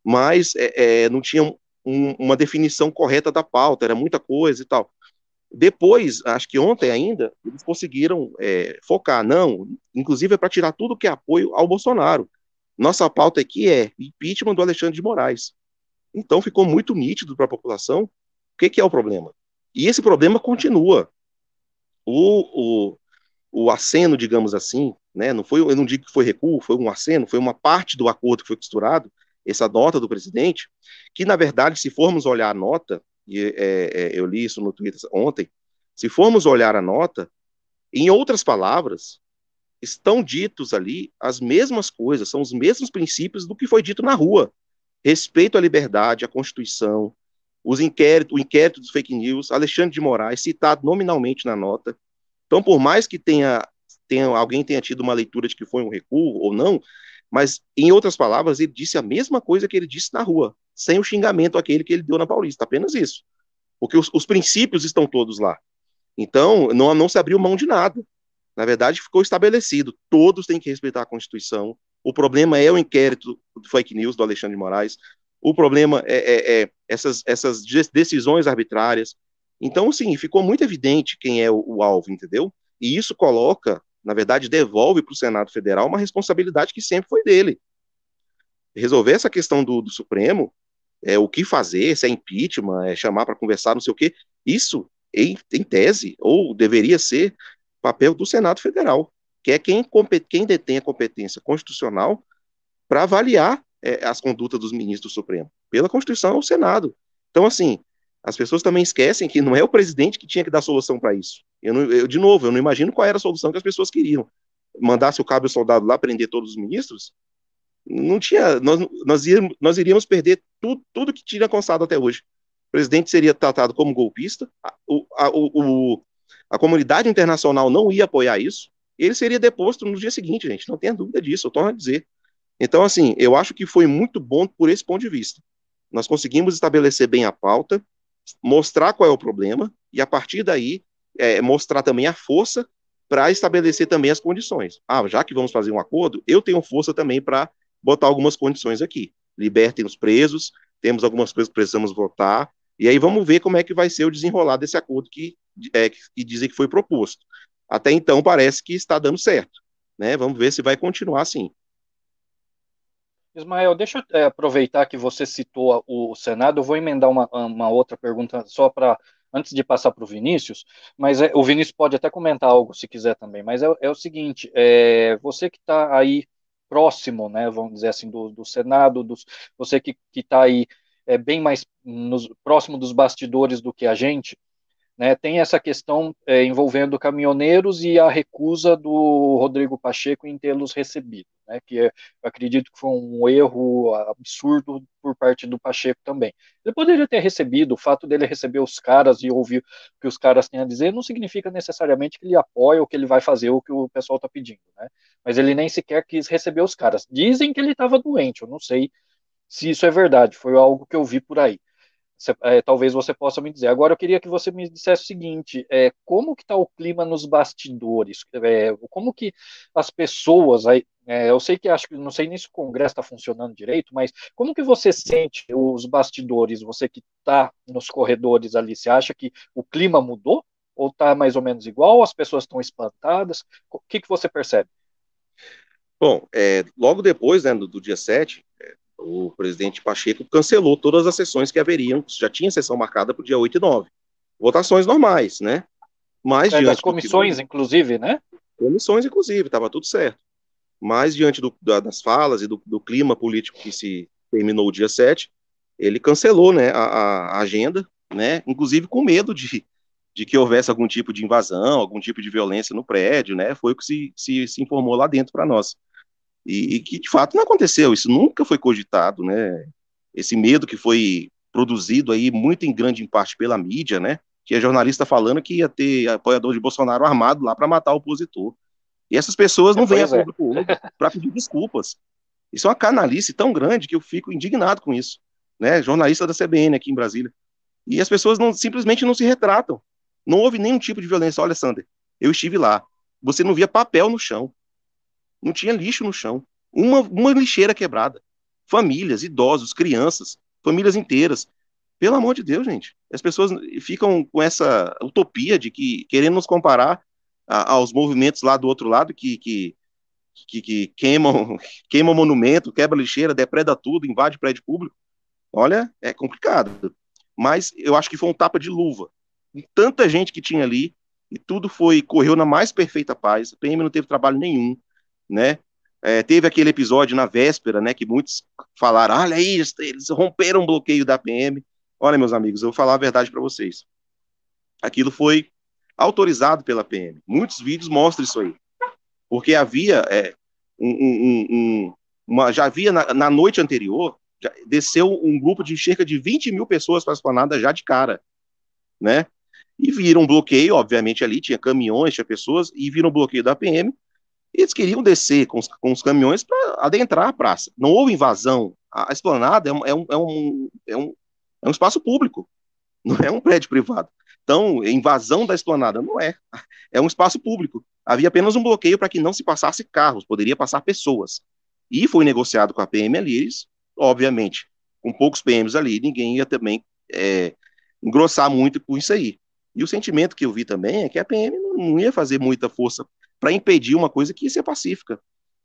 mas é, é, não tinha um, uma definição correta da pauta, era muita coisa e tal. Depois, acho que ontem ainda, eles conseguiram é, focar, não, inclusive é para tirar tudo que é apoio ao Bolsonaro. Nossa pauta aqui é impeachment do Alexandre de Moraes. Então ficou muito nítido para a população o que, que, é o problema. E esse problema continua. O, o, o aceno, digamos assim, né, não foi, eu não digo que foi recuo, foi um aceno, foi uma parte do acordo que foi costurado, essa nota do presidente, que na verdade, se formos olhar a nota, e é, é, eu li isso no Twitter ontem, se formos olhar a nota, em outras palavras, estão ditos ali as mesmas coisas, são os mesmos princípios do que foi dito na rua. Respeito à liberdade, à Constituição, os o inquérito dos fake news, Alexandre de Moraes, citado nominalmente na nota. Então, por mais que tenha, tenha alguém tenha tido uma leitura de que foi um recuo ou não, mas, em outras palavras, ele disse a mesma coisa que ele disse na rua, sem o xingamento aquele que ele deu na Paulista, apenas isso. Porque os, os princípios estão todos lá. Então, não, não se abriu mão de nada. Na verdade, ficou estabelecido, todos têm que respeitar a Constituição. O problema é o inquérito do fake news do Alexandre de Moraes. O problema é, é, é essas, essas decisões arbitrárias. Então, sim, ficou muito evidente quem é o, o alvo, entendeu? E isso coloca, na verdade, devolve para o Senado Federal uma responsabilidade que sempre foi dele. Resolver essa questão do, do Supremo, é, o que fazer, se é impeachment, é chamar para conversar, não sei o quê, isso, em, em tese, ou deveria ser papel do Senado Federal, que é quem, quem detém a competência constitucional para avaliar é, as condutas dos ministros do Supremo. Pela Constituição é o Senado. Então, assim, as pessoas também esquecem que não é o presidente que tinha que dar solução para isso. Eu, não, eu, de novo, eu não imagino qual era a solução que as pessoas queriam. Mandasse o cabo e o soldado lá prender todos os ministros? Não tinha. Nós, nós, iríamos, nós iríamos perder tudo, tudo que tinha constado até hoje. O presidente seria tratado como golpista, o, a, o, a comunidade internacional não ia apoiar isso, ele seria deposto no dia seguinte, gente, não tenha dúvida disso, eu torno a dizer. Então, assim, eu acho que foi muito bom por esse ponto de vista. Nós conseguimos estabelecer bem a pauta, mostrar qual é o problema, e a partir daí, é, mostrar também a força para estabelecer também as condições. Ah, já que vamos fazer um acordo, eu tenho força também para botar algumas condições aqui. Libertem os presos, temos algumas coisas que precisamos votar, e aí vamos ver como é que vai ser o desenrolar desse acordo que é, que dizem que foi proposto. Até então parece que está dando certo. Né? Vamos ver se vai continuar assim. Ismael, deixa eu é, aproveitar que você citou o Senado, eu vou emendar uma, uma outra pergunta só para antes de passar para o Vinícius, mas é, o Vinícius pode até comentar algo se quiser também, mas é, é o seguinte, é, você que está aí próximo, né, vamos dizer assim, do, do Senado, dos, você que está aí é, bem mais nos, próximo dos bastidores do que a gente, né, tem essa questão é, envolvendo caminhoneiros e a recusa do Rodrigo Pacheco em tê-los recebido, né, que é, eu acredito que foi um erro absurdo por parte do Pacheco também. Ele poderia ter recebido, o fato dele receber os caras e ouvir o que os caras têm a dizer não significa necessariamente que ele apoia ou que ele vai fazer o que o pessoal está pedindo, né, mas ele nem sequer quis receber os caras. Dizem que ele estava doente, eu não sei se isso é verdade, foi algo que eu vi por aí. Você, é, talvez você possa me dizer. Agora eu queria que você me dissesse o seguinte: é, como que está o clima nos bastidores? É, como que as pessoas aí, é, eu sei que acho que não sei nem se o Congresso está funcionando direito, mas como que você sente os bastidores? Você que está nos corredores ali, você acha que o clima mudou? Ou está mais ou menos igual? As pessoas estão espantadas? O que, que você percebe? Bom, é, logo depois né, do, do dia 7, o presidente Pacheco cancelou todas as sessões que haveriam, já tinha sessão marcada para o dia 8 e 9. Votações normais, né? Mas é, das comissões, que... inclusive, né? Comissões, inclusive, estava tudo certo. Mas diante do, da, das falas e do, do, clima político que se terminou o dia 7, ele cancelou né, a, a agenda, né? Inclusive com medo de, de que houvesse algum tipo de invasão, algum tipo de violência no prédio, né? Foi o que se, se, se informou lá dentro para nós e, e, que de fato não aconteceu, isso nunca foi cogitado, né? Esse medo que foi produzido aí muito em grande em parte pela mídia, né? Que é jornalista falando que ia ter apoiador de Bolsonaro armado lá para matar o opositor. E essas pessoas não é, vêm a público é. para pedir desculpas. Isso é uma canalice tão grande que eu fico indignado com isso, né? Jornalista da CBN aqui em Brasília. E as pessoas não, simplesmente não se retratam. Não houve nenhum tipo de violência. Olha, Sander, eu estive lá. Você não via papel no chão. Não tinha lixo no chão. Uma, uma lixeira quebrada. Famílias, idosos, crianças, famílias inteiras. Pelo amor de Deus, gente. As pessoas ficam com essa utopia de que querendo nos comparar a, aos movimentos lá do outro lado que, que, que, que queimam, queimam monumento, quebra lixeira, depreda tudo, invade prédio público. Olha, é complicado. Mas eu acho que foi um tapa de luva. Tanta gente que tinha ali, e tudo foi correu na mais perfeita paz. A PM não teve trabalho nenhum né? É, teve aquele episódio na véspera, né, que muitos falaram, olha aí, eles romperam o bloqueio da PM. Olha, meus amigos, eu vou falar a verdade para vocês. Aquilo foi autorizado pela PM. Muitos vídeos mostram isso aí. Porque havia é, um, um, um, uma, já havia na, na noite anterior, já desceu um grupo de cerca de 20 mil pessoas para a esplanada já de cara, né? E viram um bloqueio, obviamente ali tinha caminhões, tinha pessoas, e viram o bloqueio da PM, eles queriam descer com os, com os caminhões para adentrar a praça. Não houve invasão. A, a esplanada é um, é, um, é, um, é, um, é um espaço público, não é um prédio privado. Então, invasão da esplanada não é. É um espaço público. Havia apenas um bloqueio para que não se passasse carros, poderia passar pessoas. E foi negociado com a PM ali, eles, obviamente, com poucos PMs ali, ninguém ia também é, engrossar muito com isso aí. E o sentimento que eu vi também é que a PM não ia fazer muita força para impedir uma coisa que ia ser pacífica.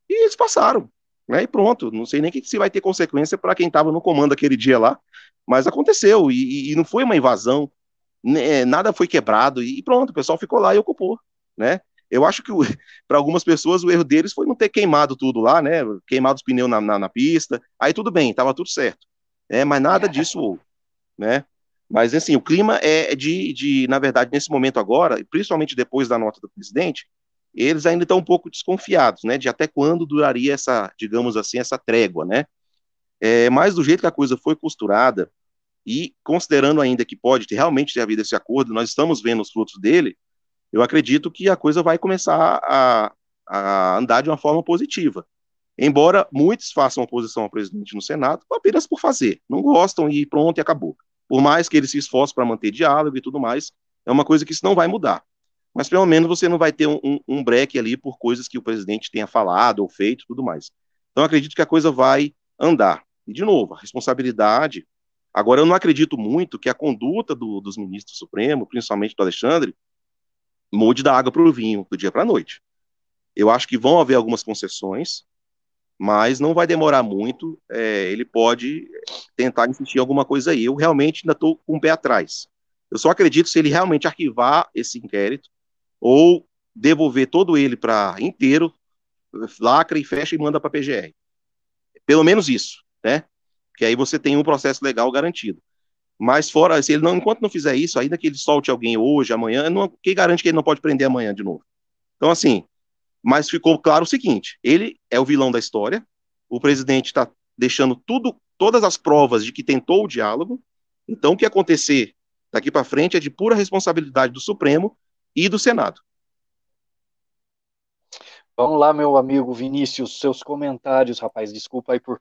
E eles passaram, né? E pronto. Não sei nem que se vai ter consequência para quem estava no comando aquele dia lá, mas aconteceu e, e não foi uma invasão, né? nada foi quebrado e pronto. O pessoal ficou lá e ocupou, né? Eu acho que para algumas pessoas o erro deles foi não ter queimado tudo lá, né? Queimado os pneus na, na, na pista. Aí tudo bem, estava tudo certo. É, mas nada disso houve, né? Mas assim, o clima é de, de, na verdade, nesse momento agora, principalmente depois da nota do presidente, eles ainda estão um pouco desconfiados, né, de até quando duraria essa, digamos assim, essa trégua, né? É, mas do jeito que a coisa foi costurada e considerando ainda que pode ter, realmente ter havido esse acordo, nós estamos vendo os frutos dele, eu acredito que a coisa vai começar a, a andar de uma forma positiva. Embora muitos façam oposição ao presidente no Senado apenas por fazer, não gostam e pronto e acabou. Por mais que eles se esforcem para manter diálogo e tudo mais, é uma coisa que isso não vai mudar mas pelo menos você não vai ter um, um, um break ali por coisas que o presidente tenha falado ou feito tudo mais. Então, acredito que a coisa vai andar. E, de novo, a responsabilidade. Agora, eu não acredito muito que a conduta do, dos ministros Supremo, principalmente do Alexandre, mude da água para o vinho, do dia para a noite. Eu acho que vão haver algumas concessões, mas não vai demorar muito. É, ele pode tentar insistir em alguma coisa aí. Eu realmente ainda estou com o pé atrás. Eu só acredito se ele realmente arquivar esse inquérito ou devolver todo ele para inteiro lacra e fecha e manda para PGR. Pelo menos isso, né? Que aí você tem um processo legal garantido. Mas fora, se ele não, enquanto não fizer isso, ainda que ele solte alguém hoje, amanhã, não, quem garante que ele não pode prender amanhã de novo? Então, assim, mas ficou claro o seguinte: ele é o vilão da história, o presidente está deixando tudo, todas as provas de que tentou o diálogo. Então, o que acontecer daqui para frente é de pura responsabilidade do Supremo e do Senado. Vamos lá, meu amigo Vinícius, seus comentários, rapaz. Desculpa aí por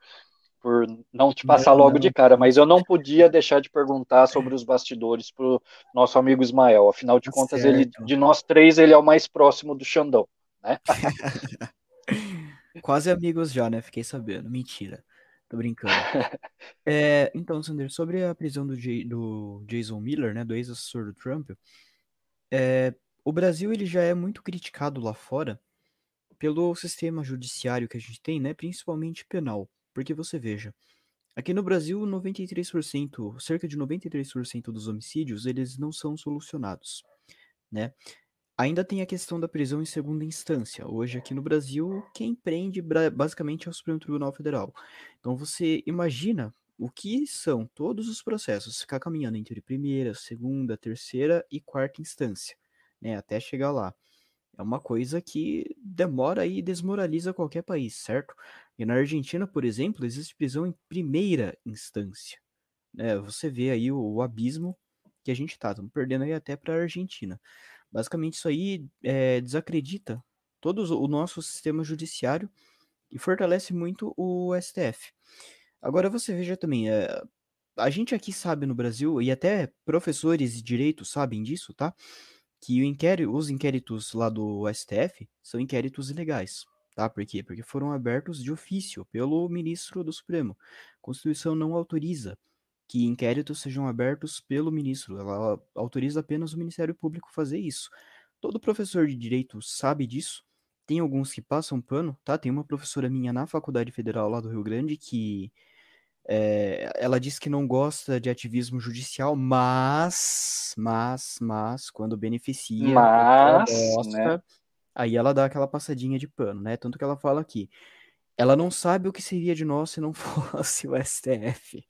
por não te passar não, logo não. de cara, mas eu não podia deixar de perguntar sobre os bastidores para o nosso amigo Ismael. Afinal de tá contas, ele, de nós três, ele é o mais próximo do Xandão, né? Quase amigos já, né? Fiquei sabendo. Mentira. Tô brincando. É, então, Sander, sobre a prisão do, J do Jason Miller, né, do ex-assessor do Trump, é, o Brasil ele já é muito criticado lá fora pelo sistema judiciário que a gente tem, né, principalmente penal. Porque você veja, aqui no Brasil, 93%, cerca de 93% dos homicídios, eles não são solucionados, né? Ainda tem a questão da prisão em segunda instância. Hoje, aqui no Brasil, quem prende basicamente é o Supremo Tribunal Federal. Então, você imagina o que são todos os processos, ficar caminhando entre primeira, segunda, terceira e quarta instância, né, até chegar lá. É uma coisa que demora e desmoraliza qualquer país, certo? E na Argentina, por exemplo, existe prisão em primeira instância. Né? Você vê aí o, o abismo que a gente está, estamos perdendo aí até para a Argentina. Basicamente, isso aí é, desacredita todo o nosso sistema judiciário e fortalece muito o STF. Agora você veja também, é, a gente aqui sabe no Brasil, e até professores de direito sabem disso, tá? Que inquérito, os inquéritos lá do STF são inquéritos ilegais. Tá? Por quê? Porque foram abertos de ofício pelo ministro do Supremo. A Constituição não autoriza que inquéritos sejam abertos pelo ministro, ela autoriza apenas o Ministério Público fazer isso. Todo professor de direito sabe disso. Tem alguns que passam pano, tá? Tem uma professora minha na Faculdade Federal lá do Rio Grande que é, ela diz que não gosta de ativismo judicial, mas, mas, mas, quando beneficia, mas, gosta, né? aí ela dá aquela passadinha de pano, né? Tanto que ela fala aqui, ela não sabe o que seria de nós se não fosse o STF.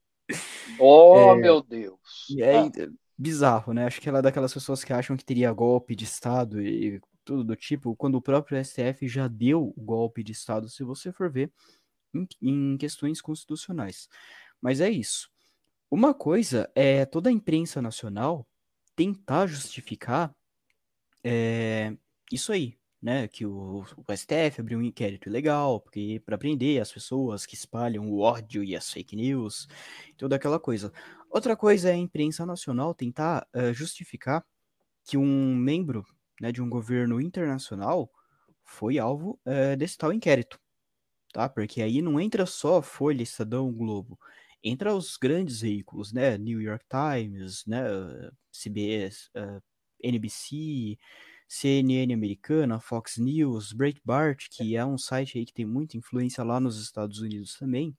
Oh, é, meu Deus! É ah. bizarro, né? Acho que ela é daquelas pessoas que acham que teria golpe de Estado e tudo do tipo, quando o próprio STF já deu o golpe de Estado, se você for ver, em, questões constitucionais. Mas é isso. Uma coisa é toda a imprensa nacional tentar justificar é, isso aí, né? Que o, o, STF abriu um inquérito ilegal porque para prender as pessoas que espalham o ódio e as fake news, toda aquela coisa. Outra coisa é a imprensa nacional tentar uh, justificar que um membro né, de um governo internacional foi alvo uh, desse tal inquérito tá? Porque aí não entra só Folha, Estadão, Globo, entra os grandes veículos, né? New York Times, né? CBS, uh, NBC, CNN americana, Fox News, Breitbart, que é um site aí que tem muita influência lá nos Estados Unidos também.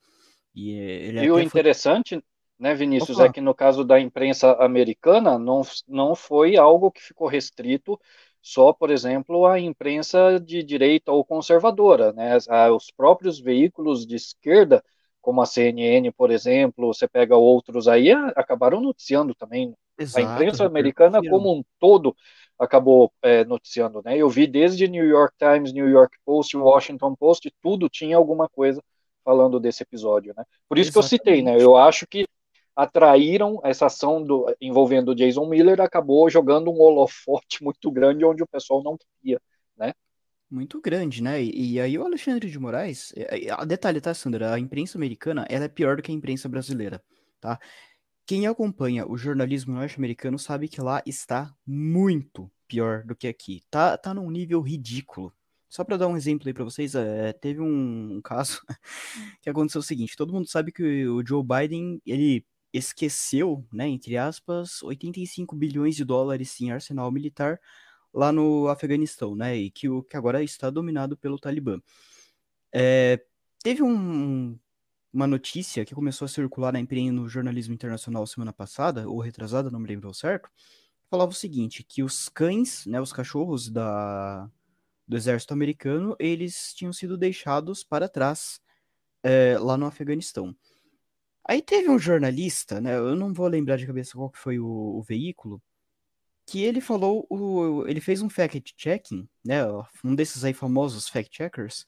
E, ele e o interessante, foi... né, Vinícius, Opa. é que no caso da imprensa americana não, não foi algo que ficou restrito só, por exemplo, a imprensa de direita ou conservadora, né? Os próprios veículos de esquerda, como a CNN, por exemplo, você pega outros aí, acabaram noticiando também. Exato, a imprensa americana como um todo acabou é, noticiando, né? Eu vi desde New York Times, New York Post, Washington Post, tudo tinha alguma coisa falando desse episódio, né? Por isso Exatamente. que eu citei, né? Eu acho que atraíram essa ação do, envolvendo o Jason Miller, acabou jogando um holofote muito grande onde o pessoal não queria, né? Muito grande, né? E, e aí o Alexandre de Moraes, a detalhe, tá, Sandra? A imprensa americana ela é pior do que a imprensa brasileira, tá? Quem acompanha o jornalismo norte-americano sabe que lá está muito pior do que aqui. Tá, tá num nível ridículo. Só para dar um exemplo aí para vocês, é, teve um, um caso que aconteceu o seguinte: todo mundo sabe que o Joe Biden ele esqueceu, né, entre aspas, 85 bilhões de dólares em arsenal militar lá no Afeganistão, né, e que, que agora está dominado pelo Talibã. É, teve um, uma notícia que começou a circular na imprensa no jornalismo internacional semana passada, ou retrasada, não me lembro certo, falava o seguinte, que os cães, né, os cachorros da, do exército americano, eles tinham sido deixados para trás é, lá no Afeganistão. Aí teve um jornalista, né? Eu não vou lembrar de cabeça qual que foi o, o veículo, que ele falou, o, ele fez um fact-checking, né? Um desses aí famosos fact-checkers,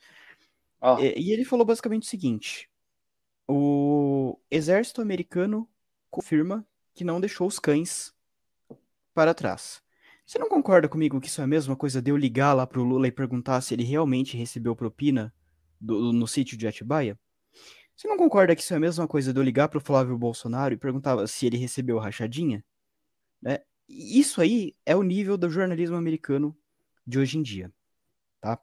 Ah, e, e ele falou basicamente o seguinte: o exército americano confirma que não deixou os cães para trás. Você não concorda comigo que isso é a mesma coisa de eu ligar lá pro Lula e perguntar se ele realmente recebeu propina do- no sítio de Atibaia? Você não concorda que isso é a mesma coisa de eu ligar pro Flávio Bolsonaro e perguntar se ele recebeu rachadinha? Né? Isso aí é o nível do jornalismo americano de hoje em dia, tá?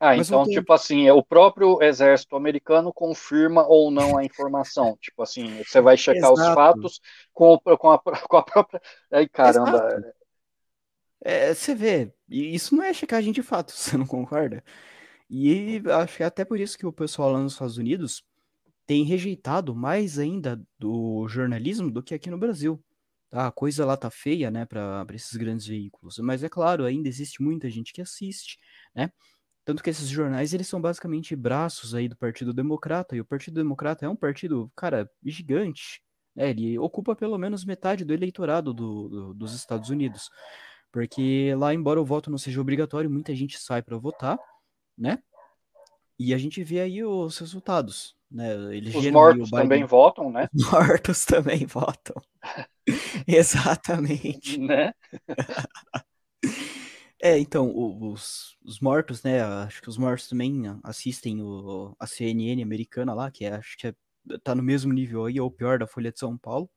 ah, Mas então, voltando. tipo assim, é o próprio exército americano confirma ou não a informação. Tipo assim, você vai checar os Exato. fatos com, o- com, a, com a própria. Ai, caramba. É, você vê, isso não é checagem de fato, você não concorda? E acho que é até por isso que o pessoal lá nos Estados Unidos tem rejeitado mais ainda do jornalismo do que aqui no Brasil. Tá? A coisa lá tá feia, né, para esses grandes veículos. Mas é claro, ainda existe muita gente que assiste, né? Tanto que esses jornais, eles são basicamente braços aí do Partido Democrata, e o Partido Democrata é um partido, cara, gigante, né? Ele ocupa pelo menos metade do eleitorado do- do- dos Estados Unidos. Porque lá, embora o voto não seja obrigatório, muita gente sai para votar, né? E a gente vê aí os resultados, né? Os Elegeram aí o mortos também votam, né? Os mortos também votam. Exatamente. Né? É, então, os, os mortos, né? Acho que os mortos também assistem o, a CNN americana lá, que é, acho que é, tá no mesmo nível aí, ou pior, da Folha de São Paulo.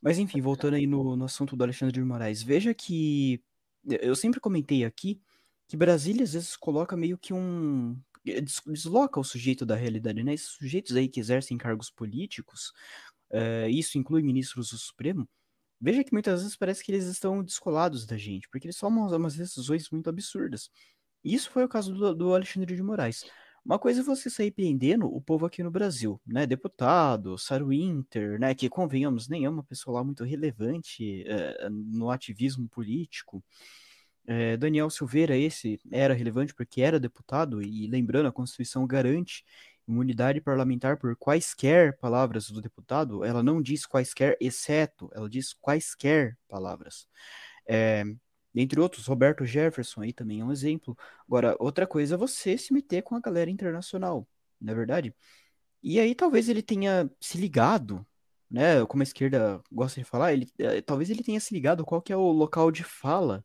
Mas enfim, voltando aí no, no assunto do Alexandre de Moraes, veja que eu sempre comentei aqui que Brasília às vezes coloca meio que um. Des- desloca o sujeito da realidade, né? Esses sujeitos aí que exercem cargos políticos, eh, isso inclui ministros do Supremo. Veja que muitas vezes parece que eles estão descolados da gente, porque eles tomam umas- decisões muito absurdas. Isso foi o caso do, do Alexandre de Moraes. Uma coisa é você sair prendendo o povo aqui no Brasil, né? Deputado, Sarah Winter, né? Que convenhamos, nem é uma pessoa lá muito relevante eh, no ativismo político. Eh, Daniel Silveira, esse era relevante porque era deputado, e lembrando, a Constituição garante imunidade parlamentar por quaisquer palavras do deputado, ela não diz quaisquer, exceto, ela diz quaisquer palavras. É, dentre outros, Roberto Jefferson aí também é um exemplo. Agora, outra coisa é você se meter com a galera internacional, não é verdade? E aí talvez ele tenha se ligado, né? Como a esquerda gosta de falar, ele, eh, talvez ele tenha se ligado qual que é o local de fala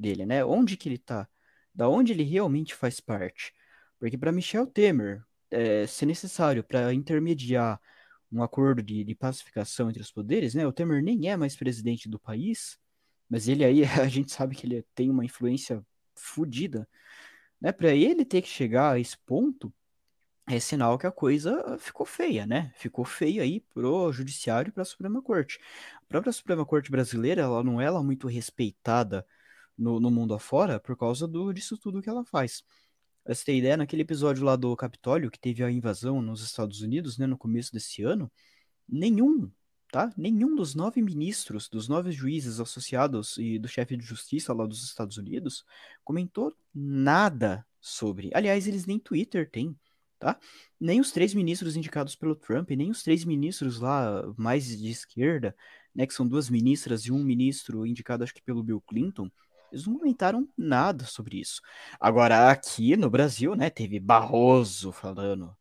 dele, né? Onde que ele tá? Da onde ele realmente faz parte? Porque para Michel Temer, eh, se necessário para intermediar um acordo de, de pacificação entre os poderes, né? O Temer nem é mais presidente do país, mas ele aí a gente sabe que ele tem uma influência fodida, né? Para ele ter que chegar a esse ponto é sinal que a coisa ficou feia, né? Ficou feia aí pro judiciário e para a Suprema Corte. A própria Suprema Corte brasileira, ela não é lá muito respeitada no, no mundo afora por causa do, disso tudo que ela faz. Pra você ideia, naquele episódio lá do Capitólio, que teve a invasão nos Estados Unidos, né, no começo desse ano, nenhum, tá? Nenhum dos nove ministros, dos nove juízes associados e do chefe de justiça lá dos Estados Unidos comentou nada sobre. Aliás, eles nem Twitter têm, tá? Nem os três ministros indicados pelo Trump, nem os três ministros lá mais de esquerda, né, que são duas ministras e um ministro indicado acho que pelo Bill Clinton, eles não comentaram nada sobre isso. Agora, aqui no Brasil, né, teve Barroso falando,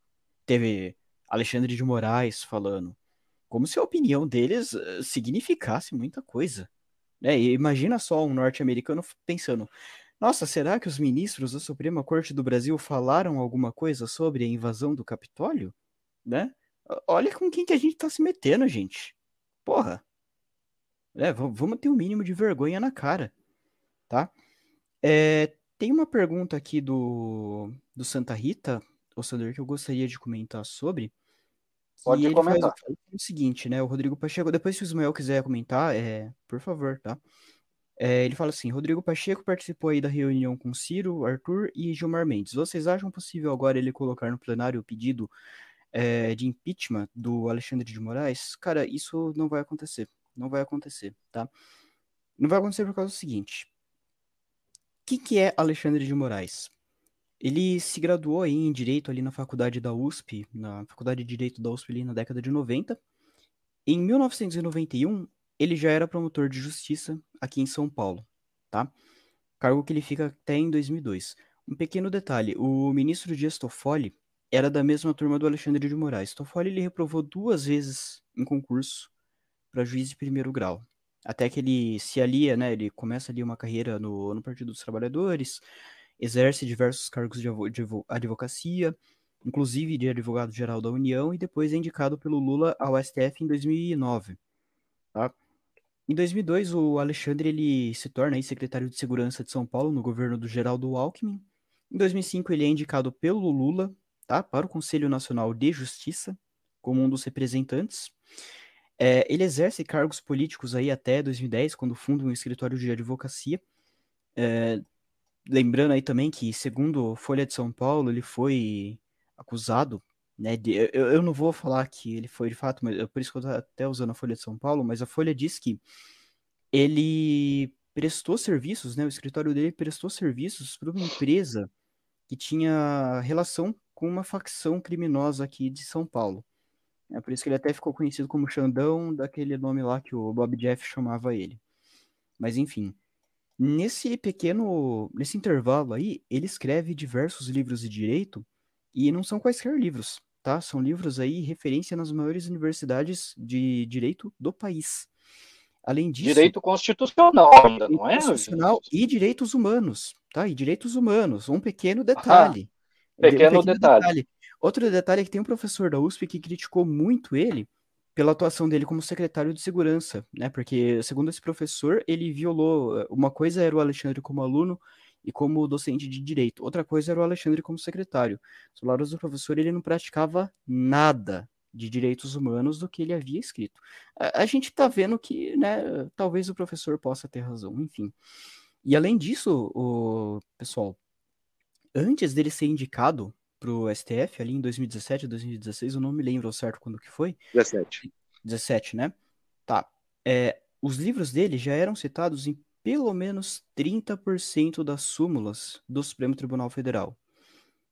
teve Alexandre de Moraes falando, como se a opinião deles eh, significasse muita coisa. E imagina só um norte-americano pensando: nossa, será que os ministros da Suprema Corte do Brasil falaram alguma coisa sobre a invasão do Capitólio? Né? Olha com quem que a gente tá se metendo, gente. Porra. É, vamos ter um mínimo de vergonha na cara, tá? É, tem uma pergunta aqui do, do Santa Rita, ô Sandor, que eu gostaria de comentar sobre. Pode faz comentar. o o seguinte, né? O Rodrigo Pacheco, depois se o Ismael quiser comentar, é, por favor, tá? É, ele fala assim: Rodrigo Pacheco participou aí da reunião com Ciro, Arthur e Gilmar Mendes. Vocês acham possível agora ele colocar no plenário o pedido é, de impeachment do Alexandre de Moraes? Cara, isso não vai acontecer. Não vai acontecer, tá? Não vai acontecer por causa do seguinte: que, que é Alexandre de Moraes? Ele se graduou aí em Direito ali na faculdade da USP, na Faculdade de Direito da USP ali na década de 90. Em 1991, ele já era promotor de justiça aqui em São Paulo, tá? Cargo que ele fica até em 2002. Um pequeno detalhe, o ministro Dias Toffoli era da mesma turma do Alexandre de Moraes. Toffoli ele reprovou duas vezes em concurso para juiz de primeiro grau. Até que ele se alia, né? Ele começa ali uma carreira no, no Partido dos Trabalhadores, exerce diversos cargos de, de advocacia, inclusive de advogado-geral da União, e depois é indicado pelo Lula ao STF em 2009. Tá? Em 2002, o Alexandre ele se torna aí, secretário de Segurança de São Paulo no governo do Geraldo Alckmin. Em 2005, ele é indicado pelo Lula tá, para o Conselho Nacional de Justiça, como um dos representantes. É, ele exerce cargos políticos aí até 2010, quando funda um escritório de advocacia. É, lembrando aí também que, segundo Folha de São Paulo, ele foi acusado, né? De, eu, eu não vou falar que ele foi de fato, mas por isso que eu tô até usando a Folha de São Paulo, mas a Folha diz que ele prestou serviços, né? O escritório dele prestou serviços para uma empresa que tinha relação com uma facção criminosa aqui de São Paulo. É por isso que ele até ficou conhecido como Xandão, daquele nome lá que o Bob Jeff chamava ele. Mas enfim, Nesse pequeno, nesse intervalo aí, ele escreve diversos livros de direito e não são quaisquer livros, tá? São livros aí referência nas maiores universidades de direito do país. Além disso, direito constitucional ainda, não é? Constitucional e direitos humanos, tá? E direitos humanos, um pequeno detalhe. Ah, pequeno, um pequeno detalhe. detalhe. Outro detalhe é que tem um professor da USP que criticou muito ele pela atuação dele como secretário de segurança, né? Porque, segundo esse professor, ele violou. Uma coisa era o Alexandre como aluno e como docente de direito, outra coisa era o Alexandre como secretário. Os palavras do professor, ele não praticava nada de direitos humanos do que ele havia escrito. A, a gente está vendo que, né, talvez o professor possa ter razão, enfim. E além disso, o pessoal, antes dele ser indicado pro STF ali em 2017, 2016, eu não me lembro certo quando que foi. 17. 17, né? Tá. É, os livros dele já eram citados em pelo menos 30% das súmulas do Supremo Tribunal Federal.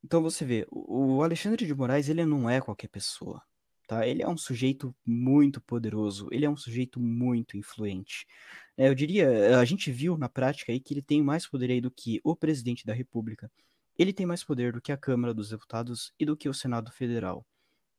Então você vê, o Alexandre de Moraes, ele não é qualquer pessoa, tá? Ele é um sujeito muito poderoso, ele é um sujeito muito influente. É, eu diria, a gente viu na prática aí que ele tem mais poder aí do que o presidente da República, ele tem mais poder do que a Câmara dos Deputados e do que o Senado Federal,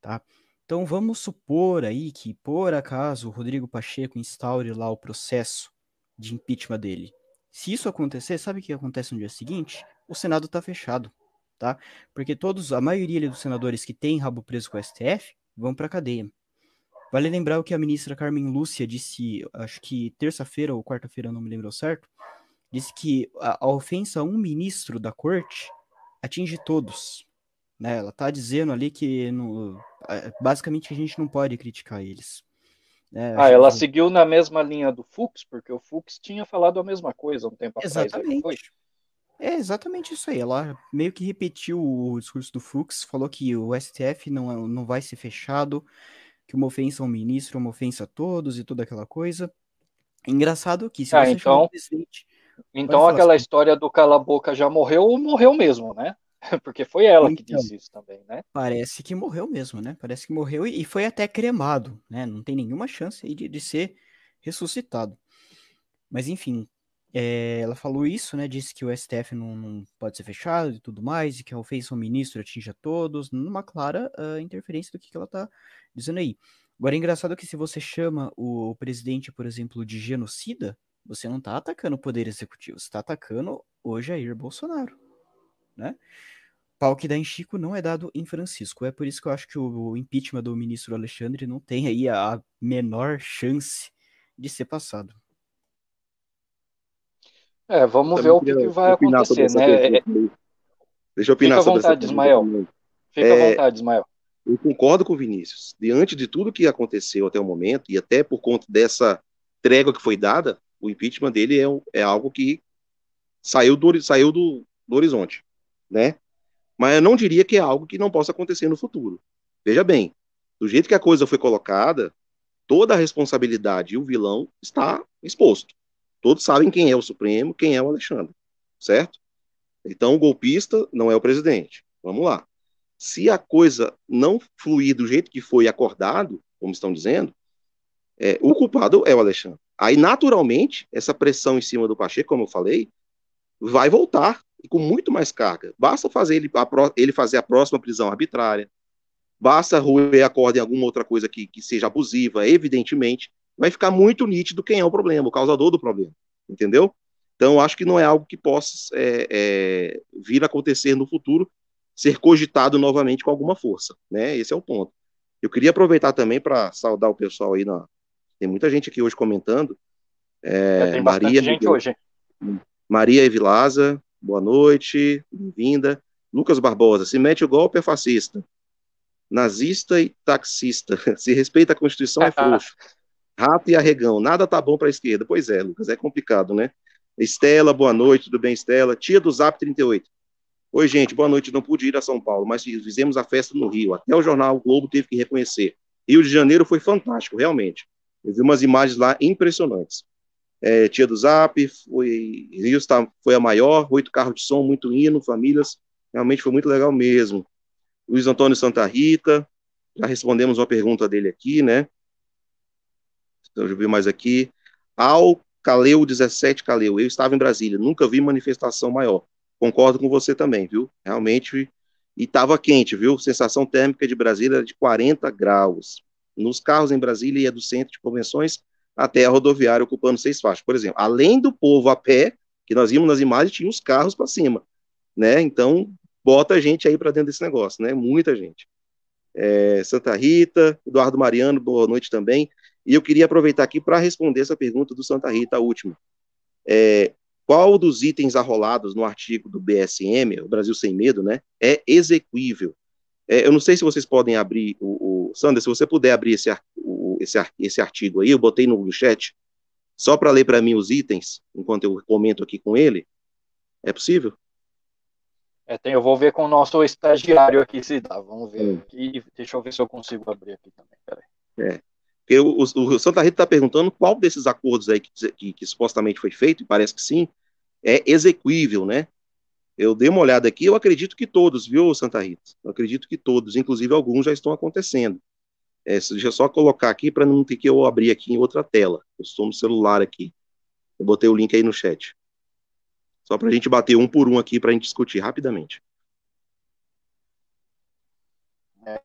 tá? Então vamos supor aí que, por acaso, o Rodrigo Pacheco instaure lá o processo de impeachment dele. Se isso acontecer, sabe o que acontece no dia seguinte? O Senado está fechado, tá? Porque todos, a maioria dos senadores que tem rabo preso com o STF vão para cadeia. Vale lembrar o que a ministra Carmen Lúcia disse, acho que terça-feira ou quarta-feira, não me lembro certo, disse que a, a ofensa a um ministro da corte atinge todos. Né? Ela está dizendo ali que no, basicamente a gente não pode criticar eles. Né? Ah, ela que... seguiu na mesma linha do Fux, porque o Fux tinha falado a mesma coisa um tempo exatamente. atrás. É exatamente isso aí. Ela meio que repetiu o discurso do Fux, falou que o STF não, não vai ser fechado, que uma ofensa ao ministro é uma ofensa a todos e toda aquela coisa. Engraçado que se ah, você então... o presidente então aquela assim. história do cala-boca já morreu, morreu mesmo, né? Porque foi ela então, que disse isso também, né? Parece que morreu mesmo, né? Parece que morreu e, foi até cremado, né? Não tem nenhuma chance de, de ser ressuscitado. Mas enfim, é, ela falou isso, né? Disse que o STF não, não, pode ser fechado e tudo mais, e que a ofensa ao ministro atinge a todos, numa clara uh, interferência do que, que ela tá dizendo aí. Agora, é engraçado que se você chama o presidente, por exemplo, de genocida, você não está atacando o poder executivo, você está atacando o Jair Bolsonaro, né? Pau que dá em Chico não é dado em Francisco. É por isso que eu acho que o impeachment do ministro Alexandre não tem aí a menor chance de ser passado. É, vamos ver o que, que vai acontecer, né? É... Deixa eu opinar Fica à vontade, Ismael. Fica é... à vontade, Ismael. Eu concordo com o Vinícius. Diante de tudo que aconteceu até o momento, e até por conta dessa trégua que foi dada, o impeachment dele é, é algo que saiu do, saiu do, do horizonte, né? Mas eu não diria que é algo que não possa acontecer no futuro. Veja bem, do jeito que a coisa foi colocada, toda a responsabilidade e o vilão está exposto. Todos sabem quem é o Supremo, quem é o Alexandre. certo? Então, o golpista não é o presidente. Vamos lá. Se a coisa não fluir do jeito que foi acordado, como estão dizendo, é, o culpado é o Alexandre. Aí, naturalmente, essa pressão em cima do Pacheco, como eu falei, vai voltar e com muito mais carga. Basta fazer ele, a, ele fazer a próxima prisão arbitrária, basta roer a corda em alguma outra coisa que, que seja abusiva, evidentemente, vai ficar muito nítido quem é o problema, o causador do problema, entendeu? Então, acho que não é algo que possa é, é, vir a acontecer no futuro, ser cogitado novamente com alguma força, né? Esse é o ponto. Eu queria aproveitar também para saudar o pessoal aí na, tem muita gente aqui hoje comentando. É, tem Maria, gente hoje. Maria Evilaza, boa noite, bem-vinda. Lucas Barbosa, se mete o golpe é fascista. Nazista e taxista. Se respeita a Constituição é frouxo. Rato e arregão, nada tá bom para a esquerda. Pois é, Lucas, é complicado, né? Estela, boa noite, tudo bem, Estela? Tia do Zap 38. Oi, gente, boa noite. Não pude ir a São Paulo, mas fizemos a festa no Rio. Até o jornal o Globo teve que reconhecer. Rio de Janeiro foi fantástico, realmente. Eu vi umas imagens lá impressionantes. É, tia do Zap, foi, tá, foi a maior, oito carros de som, muito hino, famílias, realmente foi muito legal mesmo. Luiz Antônio Santa Rita, já respondemos uma pergunta dele aqui, né? Então, eu vi mais aqui. Al Caleu 17 Caleu, eu estava em Brasília, nunca vi manifestação maior. Concordo com você também, viu? Realmente, e estava quente, viu? Sensação térmica de Brasília era de 40 graus nos carros em Brasília ia do centro de convenções até a rodoviária ocupando seis faixas. Por exemplo, além do povo a pé, que nós vimos nas imagens, tinha os carros para cima, né? Então, bota gente aí para dentro desse negócio, né? Muita gente. É, Santa Rita, Eduardo Mariano, boa noite também. E eu queria aproveitar aqui para responder essa pergunta do Santa Rita, a última. É, qual dos itens arrolados no artigo do BSM, o Brasil Sem Medo, né, é exequível? É, eu não sei se vocês podem abrir o, o Sandra, se você puder abrir esse, o, esse, esse artigo aí, eu botei no, no chat, só para ler para mim os itens, enquanto eu comento aqui com ele. É possível? É, tem, eu vou ver com o nosso estagiário aqui se dá. Vamos ver hum. aqui. Deixa eu ver se eu consigo abrir aqui também. Peraí. É. O, o, o Santa Rita está perguntando qual desses acordos aí que, que, que, supostamente foi feito, e parece que sim, é exequível, né? Eu dei uma olhada aqui, eu acredito que todos, viu, Santa Rita? Eu acredito que todos, inclusive alguns já estão acontecendo. É, deixa eu só colocar aqui para não ter que eu abrir aqui em outra tela. Eu estou no celular aqui. Eu botei o link aí no chat. Só para a gente bater um por um aqui para a gente discutir rapidamente. É.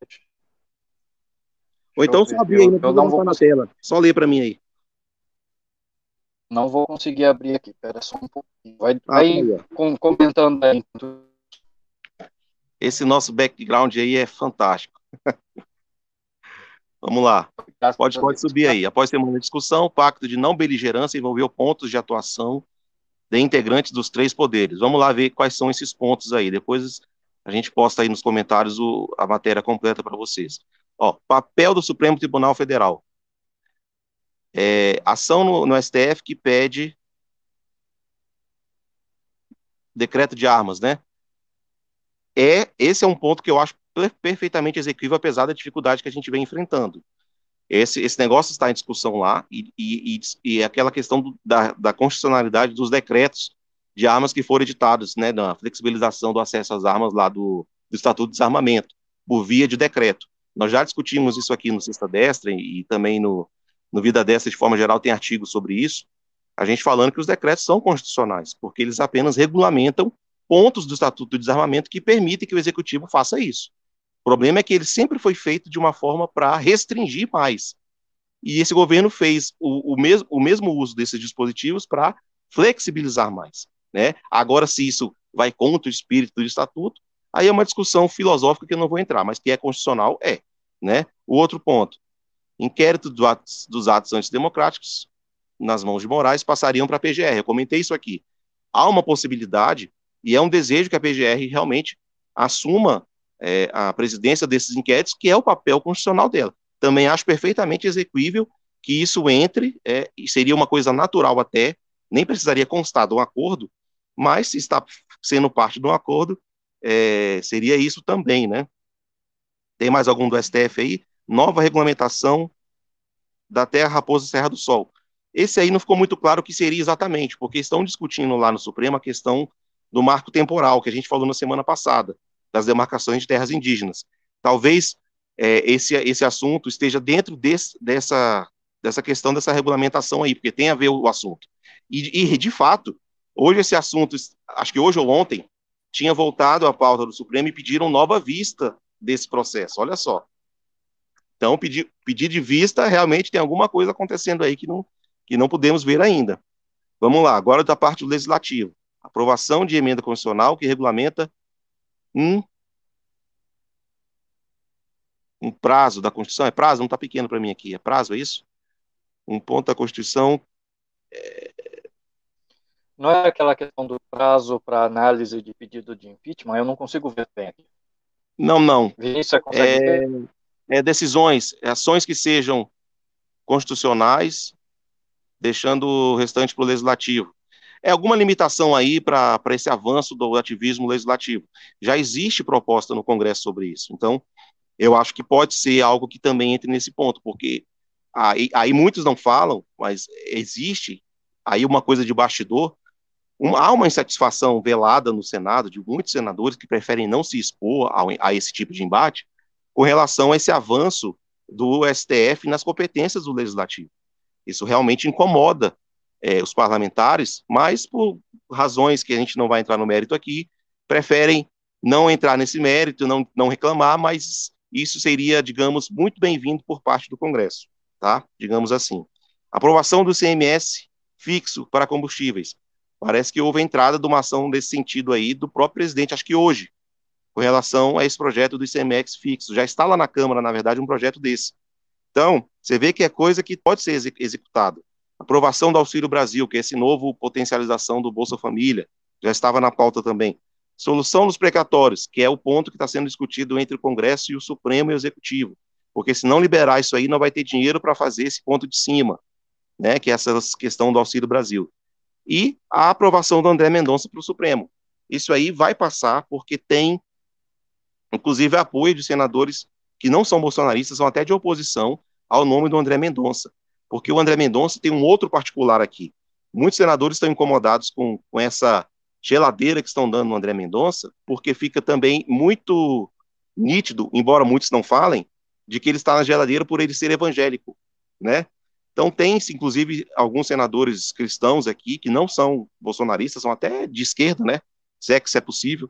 Ou então só abrir aí, não, não vou na tela. Só lê para mim aí. Não vou conseguir abrir aqui, espera só um pouquinho. Vai, ah, vai com, comentando aí. Esse nosso background aí é fantástico. Vamos lá. Pode, pode subir aí. Após ter uma discussão, o pacto de não beligerância envolveu pontos de atuação de integrantes dos três poderes. Vamos lá ver quais são esses pontos aí. Depois a gente posta aí nos comentários o, a matéria completa para vocês. Ó, papel do Supremo Tribunal Federal é, ação no, no, STF que pede decreto de armas, né? É, esse é um ponto que eu acho perfeitamente execuível, apesar da dificuldade que a gente vem enfrentando. Esse, esse negócio está em discussão lá, e, e, e, aquela questão do, da, da constitucionalidade dos decretos de armas que foram editados, né, da flexibilização do acesso às armas lá do, do Estatuto de Desarmamento, por via de decreto. Nós já discutimos isso aqui no Sexta Destra e também no, no Vida Dessa, de forma geral, tem artigos sobre isso, a gente falando que os decretos são constitucionais, porque eles apenas regulamentam pontos do Estatuto do Desarmamento que permitem que o Executivo faça isso. O problema é que ele sempre foi feito de uma forma para restringir mais. E esse governo fez o, o, mes o mesmo uso desses dispositivos para flexibilizar mais. Né? Agora, se isso vai contra o espírito do Estatuto, aí é uma discussão filosófica que eu não vou entrar, mas que é constitucional, é. Né? O outro ponto, inquérito do atos, dos atos antidemocráticos nas mãos de Moraes passariam para a PGR. Eu comentei isso aqui. Há uma possibilidade, e é um desejo que a PGR realmente assuma é, a presidência desses inquéritos, que é o papel constitucional dela. Também acho perfeitamente execuível que isso entre, é, e seria uma coisa natural até, nem precisaria constar de um acordo, mas se está sendo parte de um acordo, é, seria isso também, né? Tem mais algum do STF aí? Nova regulamentação da Terra Raposa Serra do Sol. Esse aí não ficou muito claro o que seria exatamente, porque estão discutindo lá no Supremo a questão do marco temporal que a gente falou na semana passada, das demarcações de terras indígenas. Talvez é, esse, esse assunto esteja dentro desse, dessa, dessa questão dessa regulamentação aí, porque tem a ver o assunto. E, e, de fato, hoje esse assunto, acho que hoje ou ontem, tinha voltado à pauta do Supremo e pediram nova vista desse processo. Olha só. Então, pedir, pedir de vista, realmente tem alguma coisa acontecendo aí que não, que não podemos ver ainda. Vamos lá, agora da parte do legislativo. Aprovação de emenda constitucional que regulamenta um, um prazo da Constituição. É prazo? Não está pequeno para mim aqui. É prazo, é isso? Um ponto da Constituição. É... Não é aquela questão do prazo para análise de pedido de impeachment? Eu não consigo ver bem aqui. Não, não. Vinícius, é, é, decisões, ações que sejam constitucionais, deixando o restante para o legislativo. É alguma limitação aí para esse avanço do ativismo legislativo? Já existe proposta no Congresso sobre isso. Então, eu acho que pode ser algo que também entre nesse ponto, porque aí, aí muitos não falam, mas existe aí uma coisa de bastidor. Um, há uma insatisfação velada no Senado de muitos senadores que preferem não se expor a, a esse tipo de embate com relação a esse avanço do STF nas competências do legislativo. Isso realmente incomoda é, os parlamentares, mas por razões que a gente não vai entrar no mérito aqui, preferem não entrar nesse mérito, não, não reclamar, mas isso seria, digamos, muito bem-vindo por parte do Congresso, tá? Digamos assim. Aprovação do CMS fixo para combustíveis. Parece que houve entrada de uma ação nesse sentido aí do próprio presidente, acho que hoje, com relação a esse projeto do ICMS fixo. Já está lá na Câmara, na verdade, um projeto desse. Então, você vê que é coisa que pode ser executada. Aprovação do Auxílio Brasil, que é esse novo potencialização do Bolsa Família, já estava na pauta também. Solução dos precatórios, que é o ponto que está sendo discutido entre o Congresso e o Supremo e o Executivo. Porque se não liberar isso aí, não vai ter dinheiro para fazer esse ponto de cima, né, que é essa questão do Auxílio Brasil. E a aprovação do André Mendonça para o Supremo. Isso aí vai passar porque tem, inclusive, apoio de senadores que não são bolsonaristas, são até de oposição ao nome do André Mendonça, porque o André Mendonça tem um outro particular aqui. Muitos senadores estão incomodados com, com essa geladeira que estão dando no André Mendonça, porque fica também muito nítido, embora muitos não falem, de que ele está na geladeira por ele ser evangélico, né? Então tem-se, inclusive, alguns senadores cristãos aqui que não são bolsonaristas, são até de esquerda, né? Se é que isso é possível,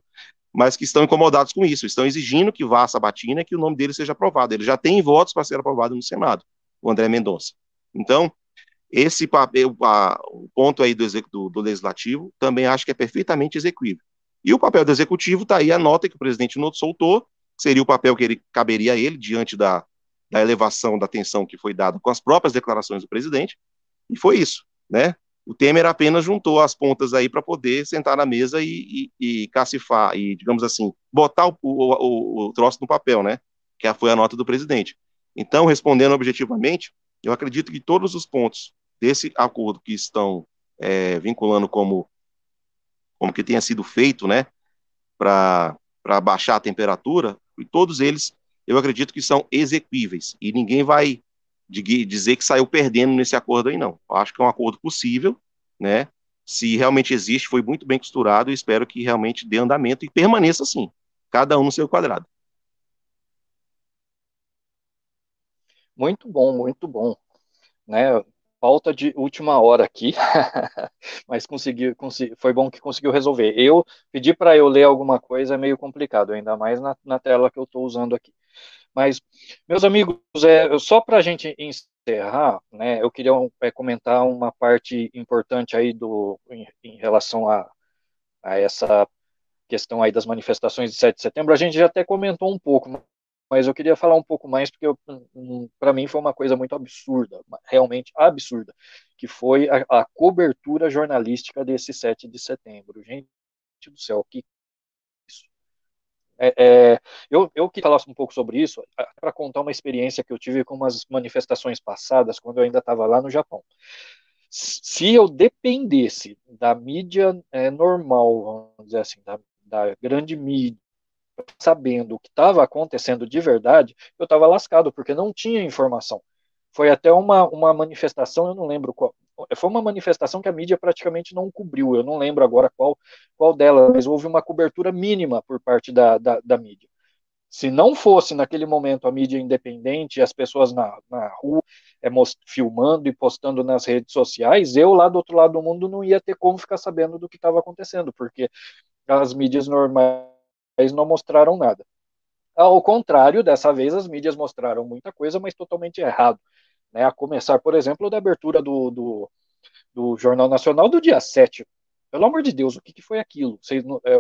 mas que estão incomodados com isso, estão exigindo que vá a Sabatina e que o nome dele seja aprovado. Ele já tem votos para ser aprovado no Senado, o André Mendonça. Então, esse papel, a, o ponto aí do, do, do, Legislativo, também acho que é perfeitamente execuível. E o papel do Executivo está aí a nota que o presidente Noto soltou, seria o papel que ele caberia a ele, diante da, da elevação da atenção que foi dada com as próprias declarações do presidente, e foi isso, né? O Temer apenas juntou as pontas aí para poder sentar na mesa e, e, e, cacifar, e, digamos assim, botar o, o, o, troço no papel, né? Que foi a nota do presidente. Então, respondendo objetivamente, eu acredito que todos os pontos desse acordo que estão é, vinculando como, como que tenha sido feito, né? Para baixar a temperatura, e todos eles eu acredito que são exequíveis. E ninguém vai de dizer que saiu perdendo nesse acordo aí, não. Eu acho que é um acordo possível, né? Se realmente existe, foi muito bem costurado e espero que realmente dê andamento e permaneça assim, cada um no seu quadrado. Muito bom, muito bom. Né? Falta de última hora aqui, mas conseguiu, consegui, foi bom que conseguiu resolver. Eu pedi para eu ler alguma coisa é meio complicado, ainda mais na, na tela que eu estou usando aqui. Mas, meus amigos, é, só para a gente encerrar, né, eu queria é, comentar uma parte importante aí do, em, em relação a, a, essa questão aí das manifestações de 7 de setembro. A gente já até comentou um pouco, mas eu queria falar um pouco mais porque para mim foi uma coisa muito absurda, realmente absurda, que foi a, a cobertura jornalística desse 7 de setembro. Gente do céu, que é, é, eu, eu que falasse um pouco sobre isso, para contar uma experiência que eu tive com umas manifestações passadas, quando eu ainda estava lá no Japão. Se eu dependesse da mídia é, normal, vamos dizer assim, da, da grande mídia, sabendo o que estava acontecendo de verdade, eu estava lascado, porque não tinha informação. Foi até uma, uma manifestação, eu não lembro qual, foi uma manifestação que a mídia praticamente não cobriu. Eu não lembro agora qual, qual delas, mas houve uma cobertura mínima por parte da, da, da mídia. Se não fosse naquele momento a mídia independente, as pessoas na, na rua é, most, filmando e postando nas redes sociais, eu lá do outro lado do mundo não ia ter como ficar sabendo do que estava acontecendo, porque as mídias normais não mostraram nada. Ao contrário, dessa vez as mídias mostraram muita coisa, mas totalmente errado. Né? A começar, por exemplo, da abertura do, do, do Jornal Nacional do dia 7. Pelo amor de Deus, o que, que foi aquilo? Vocês, é,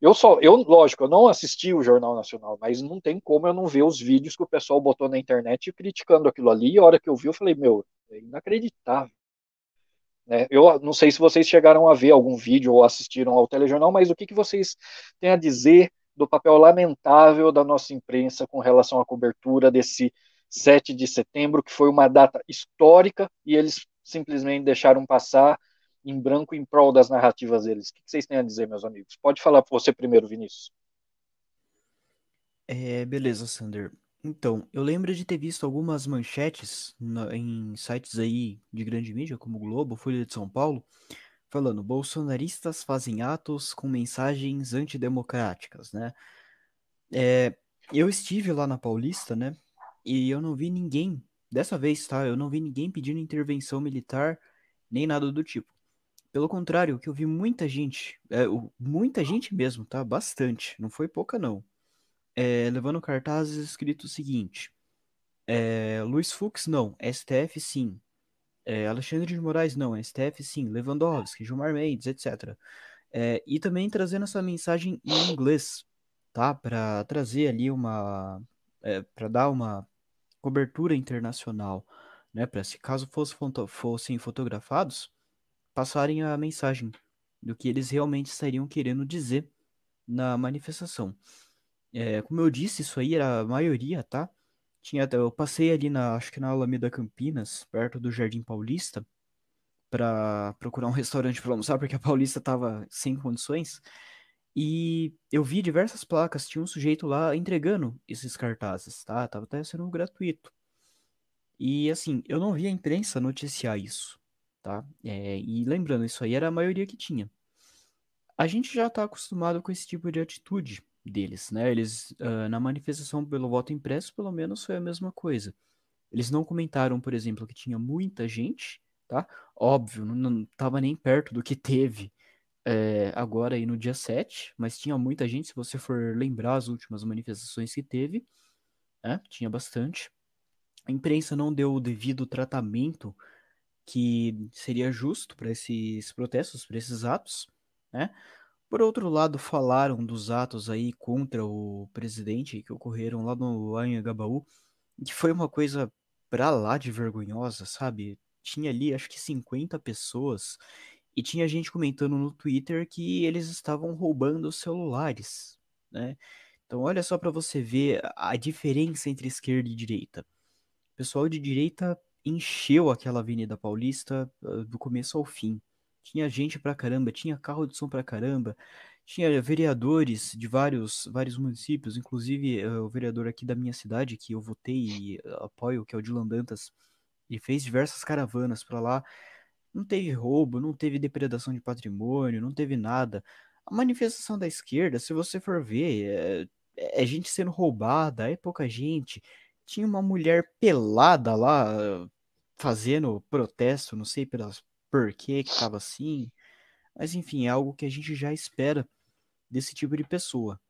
eu só, eu, lógico, eu não assisti o Jornal Nacional, mas não tem como eu não ver os vídeos que o pessoal botou na internet criticando aquilo ali. E a hora que eu vi, eu falei, meu, é inacreditável. Né? Eu não sei se vocês chegaram a ver algum vídeo ou assistiram ao telejornal, mas o que, que vocês têm a dizer do papel lamentável da nossa imprensa com relação à cobertura desse 7 de setembro, que foi uma data histórica e eles simplesmente deixaram passar em branco em prol das narrativas deles. O que vocês têm a dizer, meus amigos? Pode falar você primeiro, Vinícius. É, beleza, Sander. Então, eu lembro de ter visto algumas manchetes na, em sites aí de grande mídia, como Globo, Folha de São Paulo, falando bolsonaristas fazem atos com mensagens antidemocráticas, né? É, eu estive lá na Paulista, né? E eu não vi ninguém, dessa vez, tá? Eu não vi ninguém pedindo intervenção militar, nem nada do tipo. Pelo contrário, que eu vi muita gente, é, muita gente mesmo, tá? Bastante, não foi pouca não. É, levando cartazes escrito o seguinte: é, Luiz Fux não, STF sim. É, Alexandre de Moraes não, STF sim. Lewandowski, Gilmar Mendes, etc. É, e também trazendo essa mensagem em inglês, tá? Para trazer ali uma, é, para dar uma cobertura internacional, né? Para se caso fosse, fossem fotografados passarem a mensagem do que eles realmente estariam querendo dizer na manifestação. É, como eu disse, isso aí era a maioria, tá? Tinha, eu passei ali na, acho que na Alameda Campinas, perto do Jardim Paulista, para procurar um restaurante para almoçar, porque a Paulista tava sem condições. E eu vi diversas placas, tinha um sujeito lá entregando esses cartazes, tá? Tava até sendo gratuito. E assim, eu não vi a imprensa noticiar isso tá? É, e lembrando, isso aí era a maioria que tinha. A gente já está acostumado com esse tipo de atitude deles, né? Eles, uh, na manifestação pelo voto impresso, pelo menos foi a mesma coisa. Eles não comentaram, por exemplo, que tinha muita gente, tá? Óbvio, não estava nem perto do que teve é, agora aí no dia 7, mas tinha muita gente, se você for lembrar as últimas manifestações que teve, né? Tinha bastante. A imprensa não deu o devido tratamento que seria justo para esses protestos, para esses atos, né? Por outro lado, falaram dos atos aí contra o presidente que ocorreram lá no Anhangabaú, que foi uma coisa pra lá de vergonhosa, sabe? Tinha ali acho que 50 pessoas e tinha gente comentando no Twitter que eles estavam roubando celulares, né? Então olha só para você ver a diferença entre esquerda e direita. O pessoal de direita encheu aquela Avenida Paulista uh, do começo ao fim. Tinha gente pra caramba, tinha carro de som pra caramba, tinha vereadores de vários, vários municípios, inclusive uh, o vereador aqui da minha cidade, que eu votei e apoio, que é o Dilan Dantas, ele fez diversas caravanas para lá. Não teve roubo, não teve depredação de patrimônio, não teve nada. A manifestação da esquerda, se você for ver, é, é gente sendo roubada, é pouca gente. Tinha uma mulher pelada lá, fazendo protesto, não sei pelas, por que que tava assim, mas enfim, é algo que a gente já espera desse tipo de pessoa,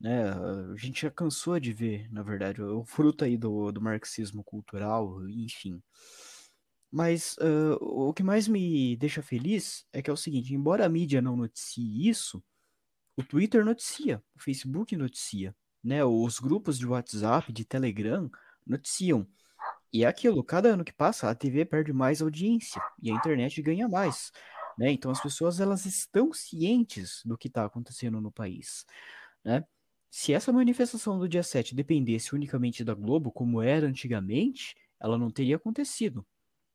né? A gente já cansou de ver, na verdade, o fruto aí do, do marxismo cultural, enfim. Mas uh, o que mais me deixa feliz é que é o seguinte, embora a mídia não noticie isso, o Twitter noticia, o Facebook noticia, né? Os grupos de WhatsApp, de Telegram noticiam. E é aquilo, cada ano que passa, a TV perde mais audiência e a internet ganha mais. Né? Então as pessoas elas estão cientes do que está acontecendo no país. Né? Se essa manifestação do dia 7 dependesse unicamente da Globo, como era antigamente, ela não teria acontecido.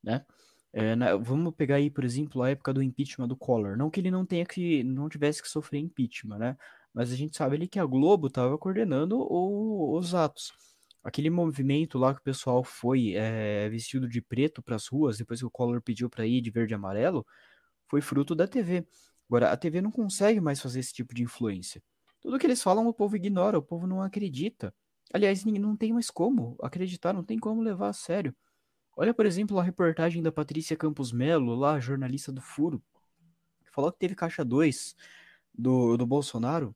Né? É, na, vamos pegar aí, por exemplo, a época do impeachment do Collor. Não que ele não tenha que, não tivesse que sofrer impeachment, né? Mas a gente sabe ali que a Globo estava coordenando o, os atos. Aquele movimento lá que o pessoal foi é, vestido de preto para as ruas, depois que o Collor pediu para ir de verde e amarelo, foi fruto da TV. Agora, a TV não consegue mais fazer esse tipo de influência. Tudo que eles falam, o povo ignora, o povo não acredita. Aliás, não tem mais como acreditar, não tem como levar a sério. Olha, por exemplo, a reportagem da Patrícia Campos Melo, lá, jornalista do Furo, que falou que teve caixa 2 do, do Bolsonaro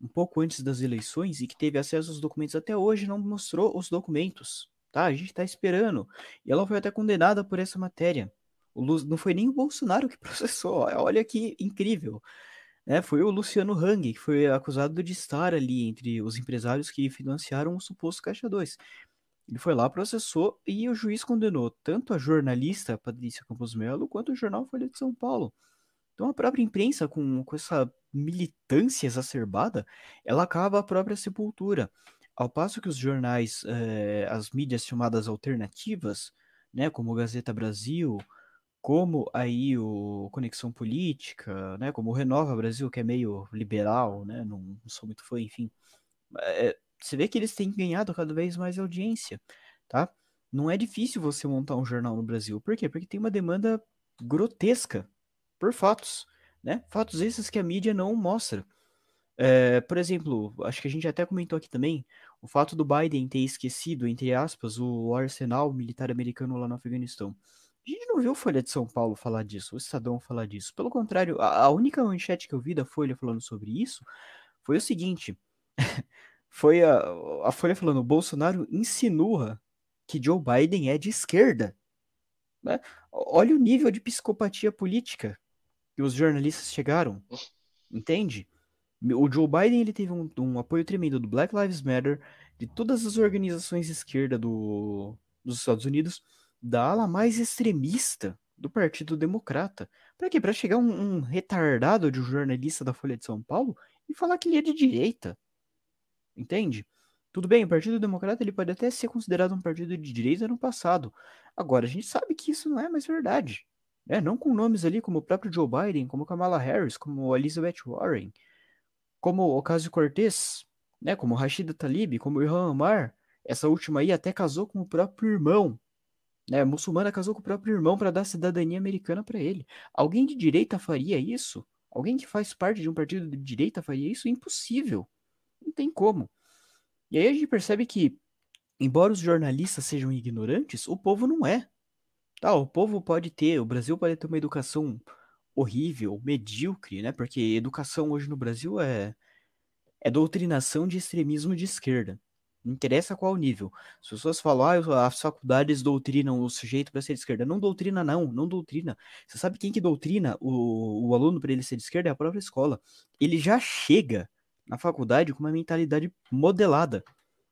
um pouco antes das eleições e que teve acesso aos documentos até hoje não mostrou os documentos, tá? A gente tá esperando. E ela foi até condenada por essa matéria. O Lu... Não foi nem o Bolsonaro que processou, olha que incrível. É, foi o Luciano Hang, que foi acusado de estar ali entre os empresários que financiaram o suposto Caixa 2. Ele foi lá, processou e o juiz condenou tanto a jornalista Patrícia Campos Melo quanto o jornal Folha de São Paulo. Então a própria imprensa, com, com essa militância exacerbada, ela acaba a própria sepultura. Ao passo que os jornais, eh, as mídias chamadas alternativas, né, como Gazeta Brasil, como aí o Conexão Política, né, como o Renova Brasil, que é meio liberal, né, não, não sou muito fã, enfim, é, você vê que eles têm ganhado cada vez mais audiência, tá? Não é difícil você montar um jornal no Brasil. Por quê? Porque tem uma demanda grotesca por fatos, né? Fatos esses que a mídia não mostra. É, por exemplo, acho que a gente até comentou aqui também o fato do Biden ter esquecido, entre aspas, o arsenal militar americano lá no Afeganistão. A gente não viu Folha de São Paulo falar disso, o Estadão falar disso. Pelo contrário, a, a única manchete que eu vi da Folha falando sobre isso foi o seguinte: foi a, a Folha falando, Bolsonaro insinua que Joe Biden é de esquerda. Né? Olha o nível de psicopatia política que os jornalistas chegaram, entende? O Joe Biden ele teve um, um apoio tremendo do Black Lives Matter, de todas as organizações de esquerda do, dos Estados Unidos, da ala mais extremista do Partido Democrata. Para quê? Para chegar um, um, retardado de um jornalista da Folha de São Paulo e falar que ele é de direita. Entende? Tudo bem, o Partido Democrata ele pode até ser considerado um partido de direita no passado. Agora, a gente sabe que isso não é mais verdade. É, não com nomes ali como o próprio Joe Biden, como Kamala Harris, como Elizabeth Warren, como Ocasio-Cortez, né, como Rashida Tlaib, como Ilhan Omar. Essa última aí até casou com o próprio irmão né, muçulmana casou com o próprio irmão para dar cidadania americana para ele. Alguém de direita faria isso? Alguém que faz parte de um partido de direita faria isso? Impossível. Não tem como. E aí a gente percebe que, embora os jornalistas sejam ignorantes, o povo não é. Tá, o povo pode ter, o Brasil pode ter uma educação horrível, medíocre, né? Porque educação hoje no Brasil é, é doutrinação de extremismo de esquerda. Não interessa qual nível. As pessoas falam, ah, as faculdades doutrinam o sujeito para ser de esquerda. Não doutrina, não, não doutrina. Você sabe quem que doutrina o, o aluno para ele ser de esquerda? É a própria escola. Ele já chega na faculdade com uma mentalidade modelada.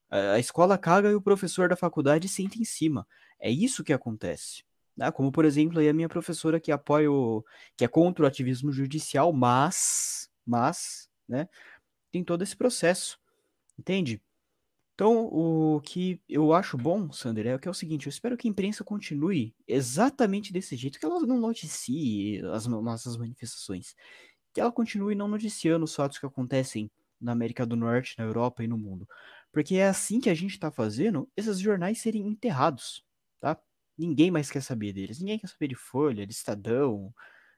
A, escola caga e o professor da faculdade senta em cima. É isso que acontece. Né? Como, por exemplo, aí a minha professora que apoia o, que é contra o ativismo judicial, mas, mas, né, tem todo esse processo. Entende? Então, o que eu acho bom, Sander, é que é o seguinte, eu espero que a imprensa continue exatamente desse jeito, que ela não noticie as nossas manifestações, que ela continue não noticiando os fatos que acontecem na América do Norte, na Europa e no mundo. Porque é assim que a gente está fazendo esses jornais serem enterrados, tá? Ninguém mais quer saber deles. Ninguém quer saber de Folha, de Estadão,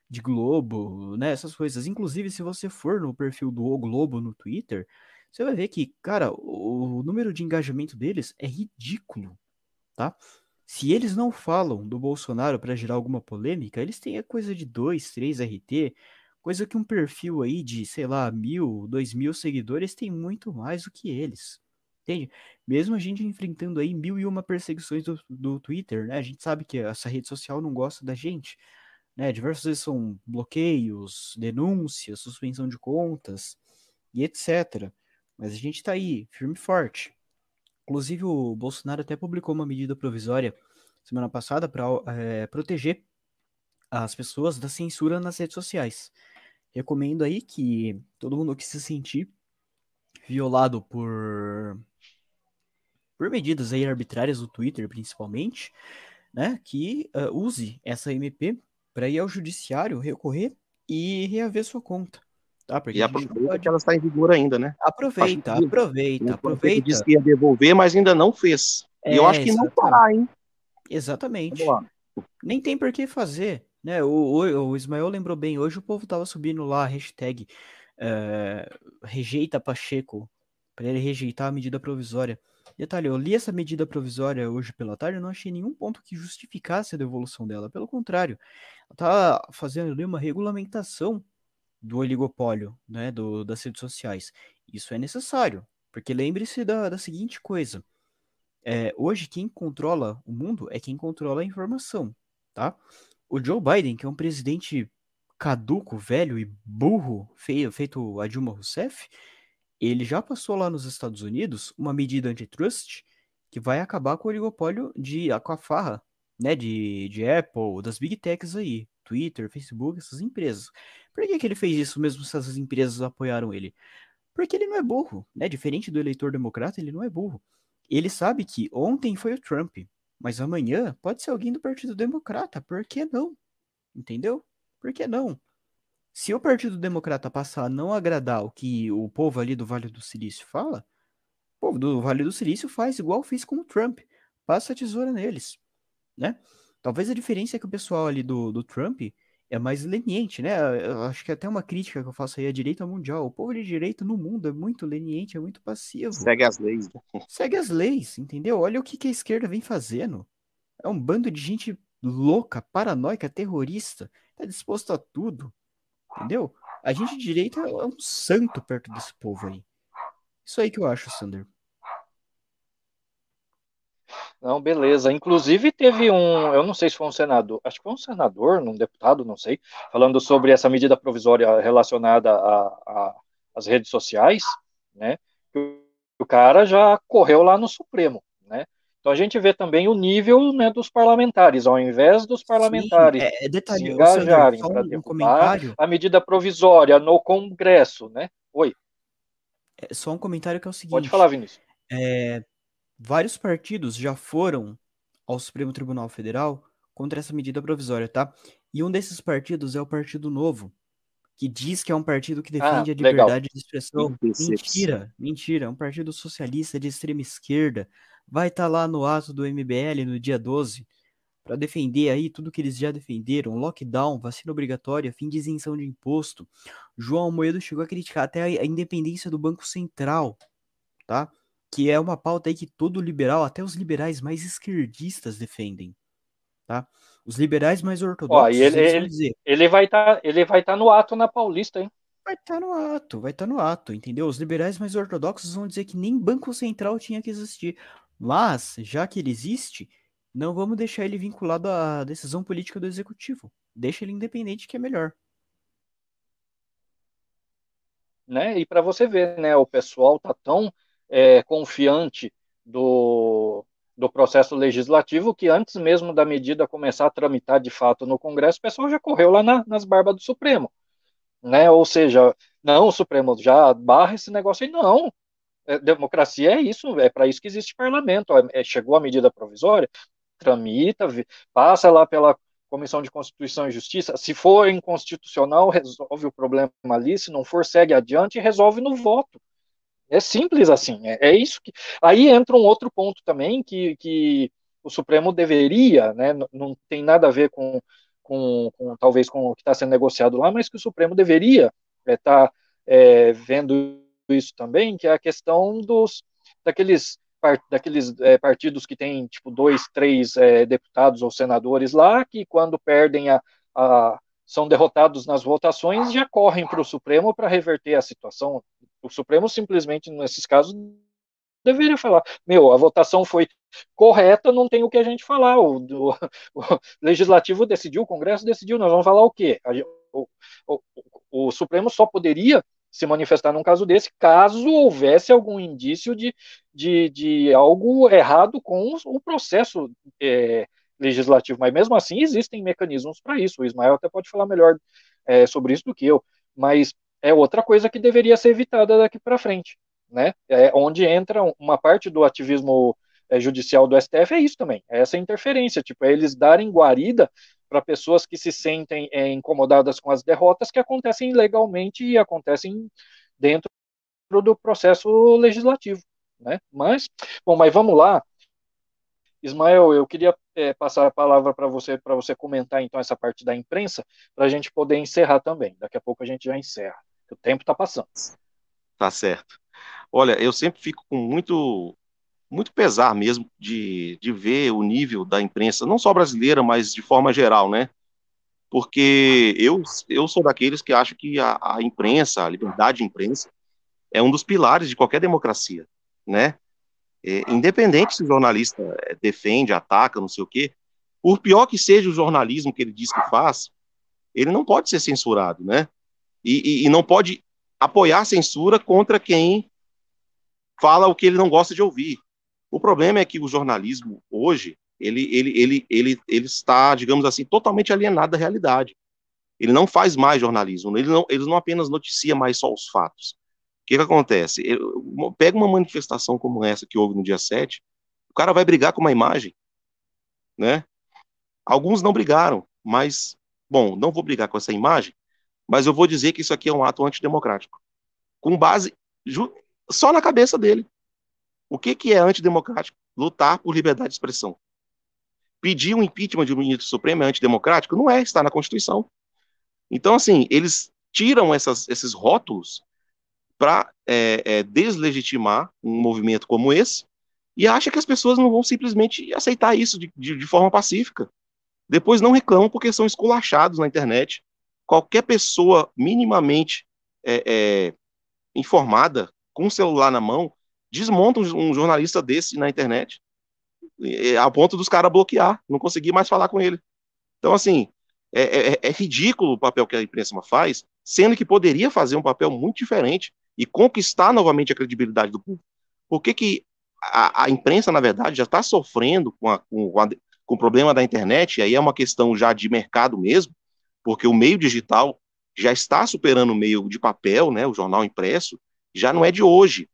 de Globo, né? Essas coisas. Inclusive, se você for no perfil do O Globo no Twitter, você vai ver que, cara, o número de engajamento deles é ridículo, tá? Se eles não falam do Bolsonaro para gerar alguma polêmica, eles têm a coisa de 2, 3 RT, coisa que um perfil aí de, sei lá, mil, dois mil seguidores tem muito mais do que eles. Entende? Mesmo a gente enfrentando aí mil e uma perseguições do, do Twitter, né? A gente sabe que essa rede social não gosta da gente, né? Diversas vezes são bloqueios, denúncias, suspensão de contas e etc. Mas a gente está aí, firme e forte. Inclusive, o Bolsonaro até publicou uma medida provisória semana passada para é, proteger as pessoas da censura nas redes sociais. Recomendo aí que todo mundo que se sentir violado por por medidas aí arbitrárias do Twitter, principalmente, né, que uh, use essa MP para ir ao judiciário recorrer e reaver sua conta Tá? Porque e aproveita pode... que ela está em vigor ainda, né? Aproveita, que... aproveita, aproveita. Disse que ia devolver, mas ainda não fez. É, e eu acho que exatamente. não fará, hein? Exatamente. Nem tem por que fazer. Né? O, o, o Ismael lembrou bem, hoje o povo tava subindo lá a hashtag uh, rejeita Pacheco, para ele rejeitar a medida provisória. Detalhe, eu li essa medida provisória hoje pela tarde e não achei nenhum ponto que justificasse a devolução dela. Pelo contrário, ela tá fazendo ali uma regulamentação do oligopólio, né, do, das redes sociais. Isso é necessário, porque lembre-se da, da seguinte coisa. É, hoje, quem controla o mundo é quem controla a informação, tá? O Joe Biden, que é um presidente caduco, velho e burro, feio, feito a Dilma Rousseff, ele já passou lá nos Estados Unidos uma medida antitrust que vai acabar com o oligopólio de com a farra, né, de, de Apple, das big techs aí, Twitter, Facebook, essas empresas. Por que, que ele fez isso mesmo se essas empresas apoiaram ele? Porque ele não é burro, né? Diferente do eleitor democrata, ele não é burro. Ele sabe que ontem foi o Trump, mas amanhã pode ser alguém do Partido Democrata. Por que não? Entendeu? Por que não? Se o Partido Democrata passar a não agradar o que o povo ali do Vale do Silício fala, o povo do Vale do Silício faz igual fez com o Trump. Passa a tesoura neles, né? Talvez a diferença é que o pessoal ali do, do Trump é mais leniente, né? Eu acho que até uma crítica que eu faço aí à direita mundial. O povo de direita no mundo é muito leniente, é muito passivo. Segue as leis. Segue as leis, entendeu? Olha o que, que a esquerda vem fazendo. É um bando de gente louca, paranoica, terrorista. Tá disposto a tudo. Entendeu? A gente de direita é um santo perto desse povo aí. Isso aí que eu acho, Sander. Não, beleza. Inclusive teve um, eu não sei se foi um senador, acho que foi um senador, um deputado, não sei, falando sobre essa medida provisória relacionada às redes sociais, né? O cara já correu lá no Supremo, né? Então a gente vê também o nível né, dos parlamentares, ao invés dos parlamentares Sim, é, é detalhe, se engajarem para um a medida provisória no Congresso, né? Oi. É só um comentário que é o seguinte. Pode falar, Vinícius. É, vários partidos já foram ao Supremo Tribunal Federal contra essa medida provisória, tá? E um desses partidos é o Partido Novo, que diz que é um partido que defende ah, a liberdade legal. de expressão. Mentira, mentira, é um partido socialista de extrema esquerda. Vai estar tá lá no ato do MBL no dia 12 para defender aí tudo que eles já defenderam, lockdown, vacina obrigatória, fim de isenção de imposto. João Moedo chegou a criticar até a independência do Banco Central, tá? Que é uma pauta aí que todo liberal, até os liberais mais esquerdistas defendem, tá? Os liberais mais ortodoxos, Ó, ele, ele, dizer, ele vai estar, tá, ele vai estar tá no ato na Paulista, hein? Vai estar tá no ato, vai estar tá no ato, entendeu? Os liberais mais ortodoxos vão dizer que nem Banco Central tinha que existir, mas já que ele existe, não vamos deixar ele vinculado à decisão política do executivo. Deixa ele independente que é melhor. Né? E para você ver, né, o pessoal tá tão é, confiante do, do processo legislativo que antes mesmo da medida começar a tramitar de fato no Congresso, o pessoal já correu lá na, nas barbas do Supremo. Né? Ou seja, não, o Supremo já barra esse negócio aí, não. É, democracia é isso, é para isso que existe parlamento. É, chegou a medida provisória, tramita, passa lá pela Comissão de Constituição e Justiça. Se for inconstitucional, resolve o problema ali. Se não for, segue adiante e resolve no voto. É simples assim. É, é isso que. Aí entra um outro ponto também que, que o Supremo deveria, né, não tem nada a ver com, com, com talvez com o que está sendo negociado lá, mas que o Supremo deveria estar é, tá, é, vendo isso também, que é a questão dos daqueles daqueles é, partidos que têm tipo dois, três é, deputados ou senadores lá, que quando perdem a, a são derrotados nas votações já correm para o Supremo para reverter a situação o Supremo simplesmente, nesses casos, deveria falar: meu, a votação foi correta, não tem o que a gente falar. O, o, o Legislativo decidiu, o Congresso decidiu, nós vamos falar o quê? O, o, o, Supremo só poderia se manifestar num caso desse caso houvesse algum indício de, de, de algo errado com o processo é, legislativo. Mas mesmo assim, existem mecanismos para isso. O Ismael até pode falar melhor é, sobre isso do que eu. Mas é outra coisa que deveria ser evitada daqui para frente, né? É onde entra uma parte do ativismo é, judicial do STF é isso também, é essa interferência, tipo, é eles darem guarida para pessoas que se sentem é, incomodadas com as derrotas que acontecem legalmente e acontecem dentro do processo legislativo, né? Mas, bom, mas vamos lá. Ismael, eu queria é, passar a palavra para você para você comentar então essa parte da imprensa para a gente poder encerrar também. Daqui a pouco a gente já encerra. O tempo está passando. Tá certo. Olha, eu sempre fico com muito muito pesar mesmo de, de ver o nível da imprensa, não só brasileira, mas de forma geral, né? Porque eu, eu sou daqueles que acham que a, a imprensa, a liberdade de imprensa, é um dos pilares de qualquer democracia, né? É, independente se o jornalista é, defende, ataca, não sei o quê, por pior que seja o jornalismo que ele diz que faz, ele não pode ser censurado, né? E, e, e não pode apoiar censura contra quem fala o que ele não gosta de ouvir. O problema é que o jornalismo hoje ele, ele, ele, ele, ele está, digamos assim, totalmente alienado da realidade. Ele não faz mais jornalismo, ele não, ele não apenas noticia mais só os fatos. O que, que acontece? Pega uma manifestação como essa que houve no dia 7, o cara vai brigar com uma imagem, né? Alguns não brigaram, mas, bom, não vou brigar com essa imagem, mas eu vou dizer que isso aqui é um ato antidemocrático. Com base só na cabeça dele. O que, que é antidemocrático? Lutar por liberdade de expressão. Pedir um impeachment de um ministro supremo é antidemocrático? Não é, está na Constituição. Então, assim, eles tiram essas, esses rótulos para é, é, deslegitimar um movimento como esse e acha que as pessoas não vão simplesmente aceitar isso de, de, de forma pacífica. Depois não reclamam porque são esculachados na internet. Qualquer pessoa minimamente é, é informada, com o celular na mão, desmonta um, jornalista desse na internet, a ponto dos caras bloquear, não conseguir mais falar com ele. Então, assim, é, é, é, ridículo o papel que a imprensa faz, sendo que poderia fazer um papel muito diferente e conquistar novamente a credibilidade do público. Por que, que a, a imprensa, na verdade, já está sofrendo com, a, com, a, com o problema da internet, e aí é uma questão já de mercado mesmo, porque o meio digital já está superando o meio de papel, né, o jornal impresso, já não é de hoje.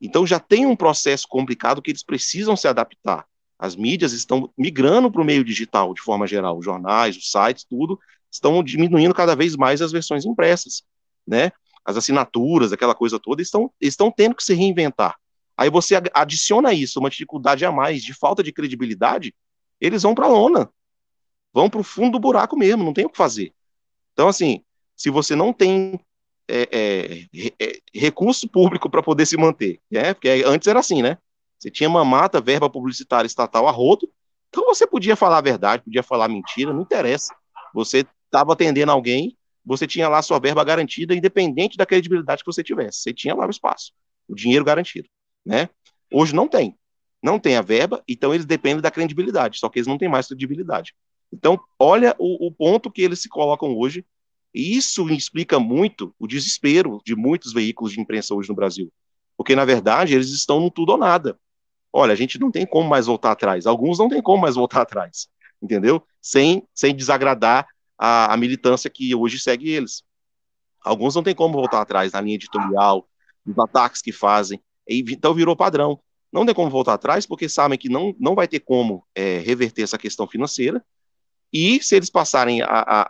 Então já tem um processo complicado que eles precisam se adaptar. As mídias estão migrando para o meio digital de forma geral, os jornais, os sites, tudo estão diminuindo cada vez mais as versões impressas, né? As assinaturas, aquela coisa toda, estão, estão tendo que se reinventar. Aí você adiciona isso, uma dificuldade a mais, de falta de credibilidade, eles vão para a lona, vão para o fundo do buraco mesmo, não tem o que fazer. Então, assim, se você não tem é, é, é, recurso público para poder se manter, né? Porque antes era assim, né? Você tinha mamata, verba publicitária estatal a rodo, então você podia falar a verdade, podia falar mentira, não interessa. Você estava atendendo alguém, você tinha lá sua verba garantida, independente da credibilidade que você tivesse. Você tinha lá o espaço, o dinheiro garantido, né? Hoje não tem. Não tem a verba, então eles dependem da credibilidade, só que eles não têm mais credibilidade. Então, olha o, o ponto que eles se colocam hoje e isso explica muito o desespero de muitos veículos de imprensa hoje no Brasil. Porque, na verdade, eles estão no tudo ou nada. Olha, a gente não tem como mais voltar atrás. Alguns não tem como mais voltar atrás, entendeu? Sem, sem desagradar a, a militância que hoje segue eles. Alguns não tem como voltar atrás na linha editorial, nos ataques que fazem. Então virou padrão. Não tem como voltar atrás porque sabem que não, não vai ter como é, reverter essa questão financeira e se eles passarem a, a,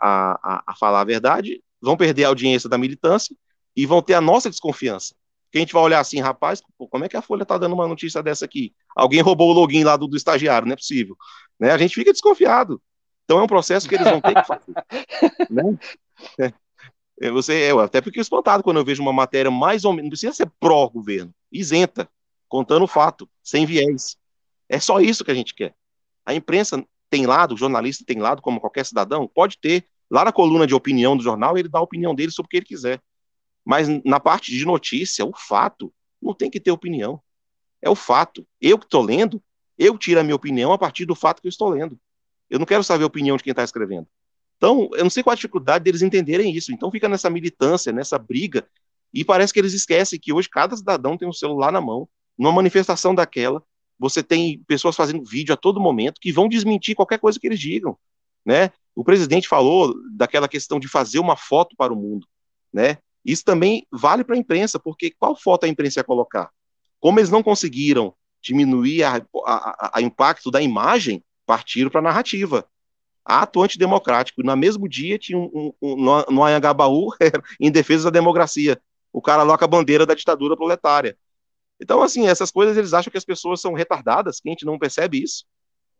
a, a falar a verdade, vão perder a audiência da militância e vão ter a nossa desconfiança. Que a gente vai olhar assim, rapaz, pô, como é que a Folha está dando uma notícia dessa aqui? Alguém roubou o login lá do, do estagiário, não é possível. Né? A gente fica desconfiado. Então é um processo que eles vão ter que fazer. né? É, você, eu até fico espantado quando eu vejo uma matéria mais ou menos, não precisa ser pró-governo, isenta, contando o fato, sem viés. É só isso que a gente quer. A imprensa tem lado, o jornalista tem lado, como qualquer cidadão? Pode ter. Lá na coluna de opinião do jornal, ele dá a opinião dele sobre o que ele quiser. Mas na parte de notícia, o fato, não tem que ter opinião. É o fato. Eu que estou lendo, eu tiro a minha opinião a partir do fato que eu estou lendo. Eu não quero saber a opinião de quem está escrevendo. Então, eu não sei qual a dificuldade deles entenderem isso. Então, fica nessa militância, nessa briga, e parece que eles esquecem que hoje cada cidadão tem um celular na mão, numa manifestação daquela, você tem pessoas fazendo vídeo a todo momento que vão desmentir qualquer coisa que eles digam, né? O presidente falou daquela questão de fazer uma foto para o mundo, né? Isso também vale para a imprensa, porque qual foto a imprensa ia colocar? Como eles não conseguiram diminuir a impacto da imagem, partiram para a narrativa. ato antidemocrático. No mesmo dia tinha um, um, um no, no Anhangabaú, em defesa da democracia. O cara aloca a bandeira da ditadura proletária. Então, assim, essas coisas eles acham que as pessoas são retardadas, que a gente não percebe isso.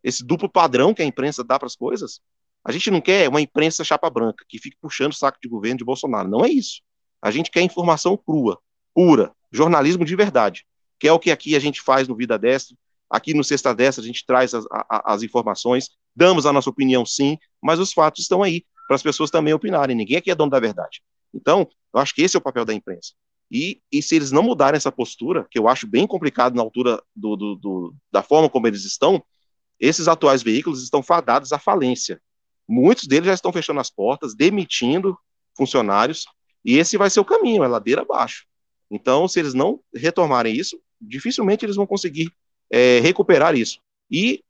Esse duplo padrão que a imprensa dá para as coisas. A gente não quer uma imprensa chapa branca, que fique puxando o saco de governo de Bolsonaro. Não é isso. A gente quer informação crua, pura, jornalismo de verdade, que é o que aqui a gente faz no Vida Destra. Aqui no Sexta Destra a gente traz as, as informações, damos a nossa opinião sim, mas os fatos estão aí para as pessoas também opinarem. Ninguém aqui é dono da verdade. Então, eu acho que esse é o papel da imprensa. E, e se eles não mudarem essa postura, que eu acho bem complicado na altura do, do, do, da forma como eles estão, esses atuais veículos estão fadados à falência. Muitos deles já estão fechando as portas, demitindo funcionários, e esse vai ser o caminho, é ladeira abaixo. Então, se eles não retomarem isso, dificilmente eles vão conseguir é, recuperar isso. E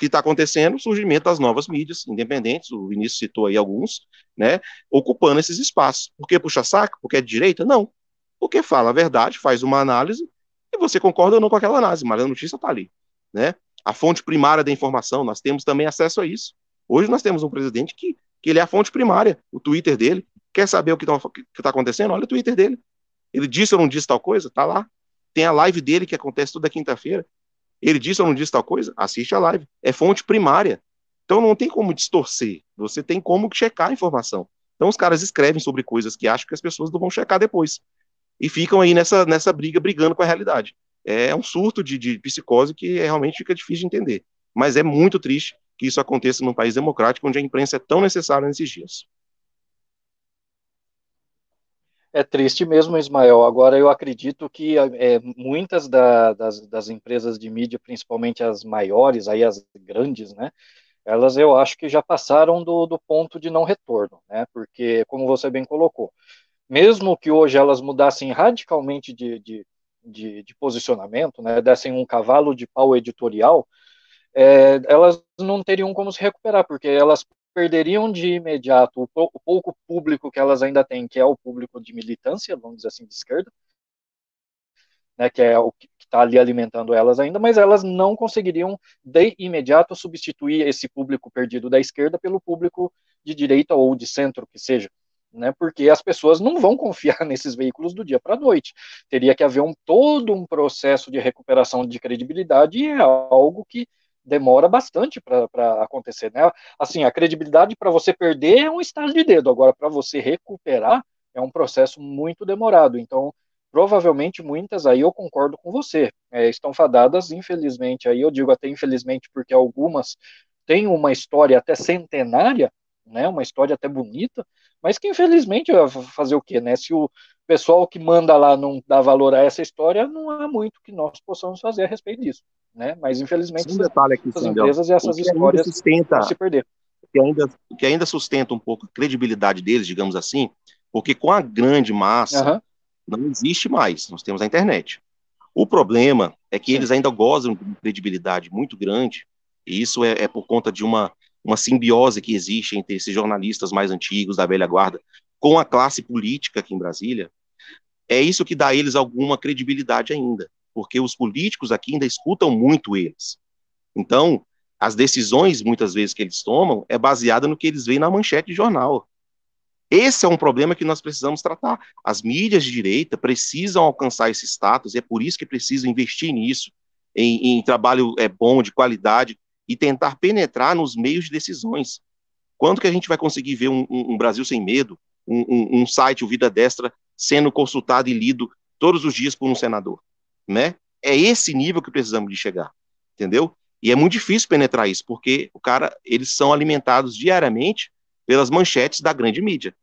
que está acontecendo? O surgimento das novas mídias independentes, o Vinícius citou aí alguns, né, ocupando esses espaços. Por que puxa saco? Porque é de direita? Não. Porque fala a verdade, faz uma análise, e você concorda ou não com aquela análise, mas a notícia está ali. Né? A fonte primária da informação, nós temos também acesso a isso. Hoje nós temos um presidente que, que ele é a fonte primária, o Twitter dele. Quer saber o que está tá acontecendo? Olha o Twitter dele. Ele disse ou não disse tal coisa? Está lá. Tem a live dele que acontece toda quinta-feira. Ele disse ou não disse tal coisa? Assiste a live. É fonte primária. Então não tem como distorcer. Você tem como checar a informação. Então os caras escrevem sobre coisas que acham que as pessoas não vão checar depois. E ficam aí nessa, nessa briga, brigando com a realidade. É um surto de, de psicose que realmente fica difícil de entender. Mas é muito triste que isso aconteça num país democrático onde a imprensa é tão necessária nesses dias. É triste mesmo, Ismael. Agora, eu acredito que é, muitas da, das, das, empresas de mídia, principalmente as maiores, aí as grandes, né? Elas eu acho que já passaram do, do ponto de não retorno, né? Porque, como você bem colocou, mesmo que hoje elas mudassem radicalmente de, de, de, de posicionamento, né? Dessem um cavalo de pau editorial, é, elas não teriam como se recuperar, porque elas perderiam de imediato o, pouco público que elas ainda têm, que é o público de militância, vamos dizer assim, de esquerda, né, que é o que está ali alimentando elas ainda, mas elas não conseguiriam de imediato substituir esse público perdido da esquerda pelo público de direita ou de centro, que seja. Né, porque as pessoas não vão confiar nesses veículos do dia para a noite. Teria que haver um, todo um processo de recuperação de credibilidade e é algo que demora bastante para acontecer, né? Assim, a credibilidade para você perder é um estado de dedo, agora para você recuperar é um processo muito demorado. Então, provavelmente muitas aí eu concordo com você, é, estão fadadas, infelizmente, aí eu digo até infelizmente porque algumas têm uma história até centenária, né? Uma história até bonita, mas que infelizmente fazer o quê, né? Se o pessoal que manda lá não dá valor a essa história, não há muito que nós possamos fazer a respeito disso né? Mas infelizmente um detalhe aqui, essas empresas e essas histórias sustenta, se perder. Que ainda, que ainda sustenta um pouco a credibilidade deles, digamos assim, porque com a grande massa uhum. não existe mais. Nós temos a internet. O problema é que Sim. eles ainda gozam de credibilidade muito grande, e isso é, é por conta de uma, uma simbiose que existe entre esses jornalistas mais antigos da velha guarda com a classe política aqui em Brasília. É isso que dá a eles alguma credibilidade ainda porque os políticos aqui ainda escutam muito eles. Então, as decisões, muitas vezes, que eles tomam é baseada no que eles veem na manchete de jornal. Esse é um problema que nós precisamos tratar. As mídias de direita precisam alcançar esse status, e é por isso que precisam investir nisso, em, em trabalho é, bom, de qualidade, e tentar penetrar nos meios de decisões. Quando que a gente vai conseguir ver um, um, um Brasil sem medo, um, um, site, o Vida Destra, sendo consultado e lido todos os dias por um senador? Né? É esse nível que precisamos de chegar, entendeu? E é muito difícil penetrar isso, porque o cara, eles são alimentados diariamente pelas manchetes da grande mídia.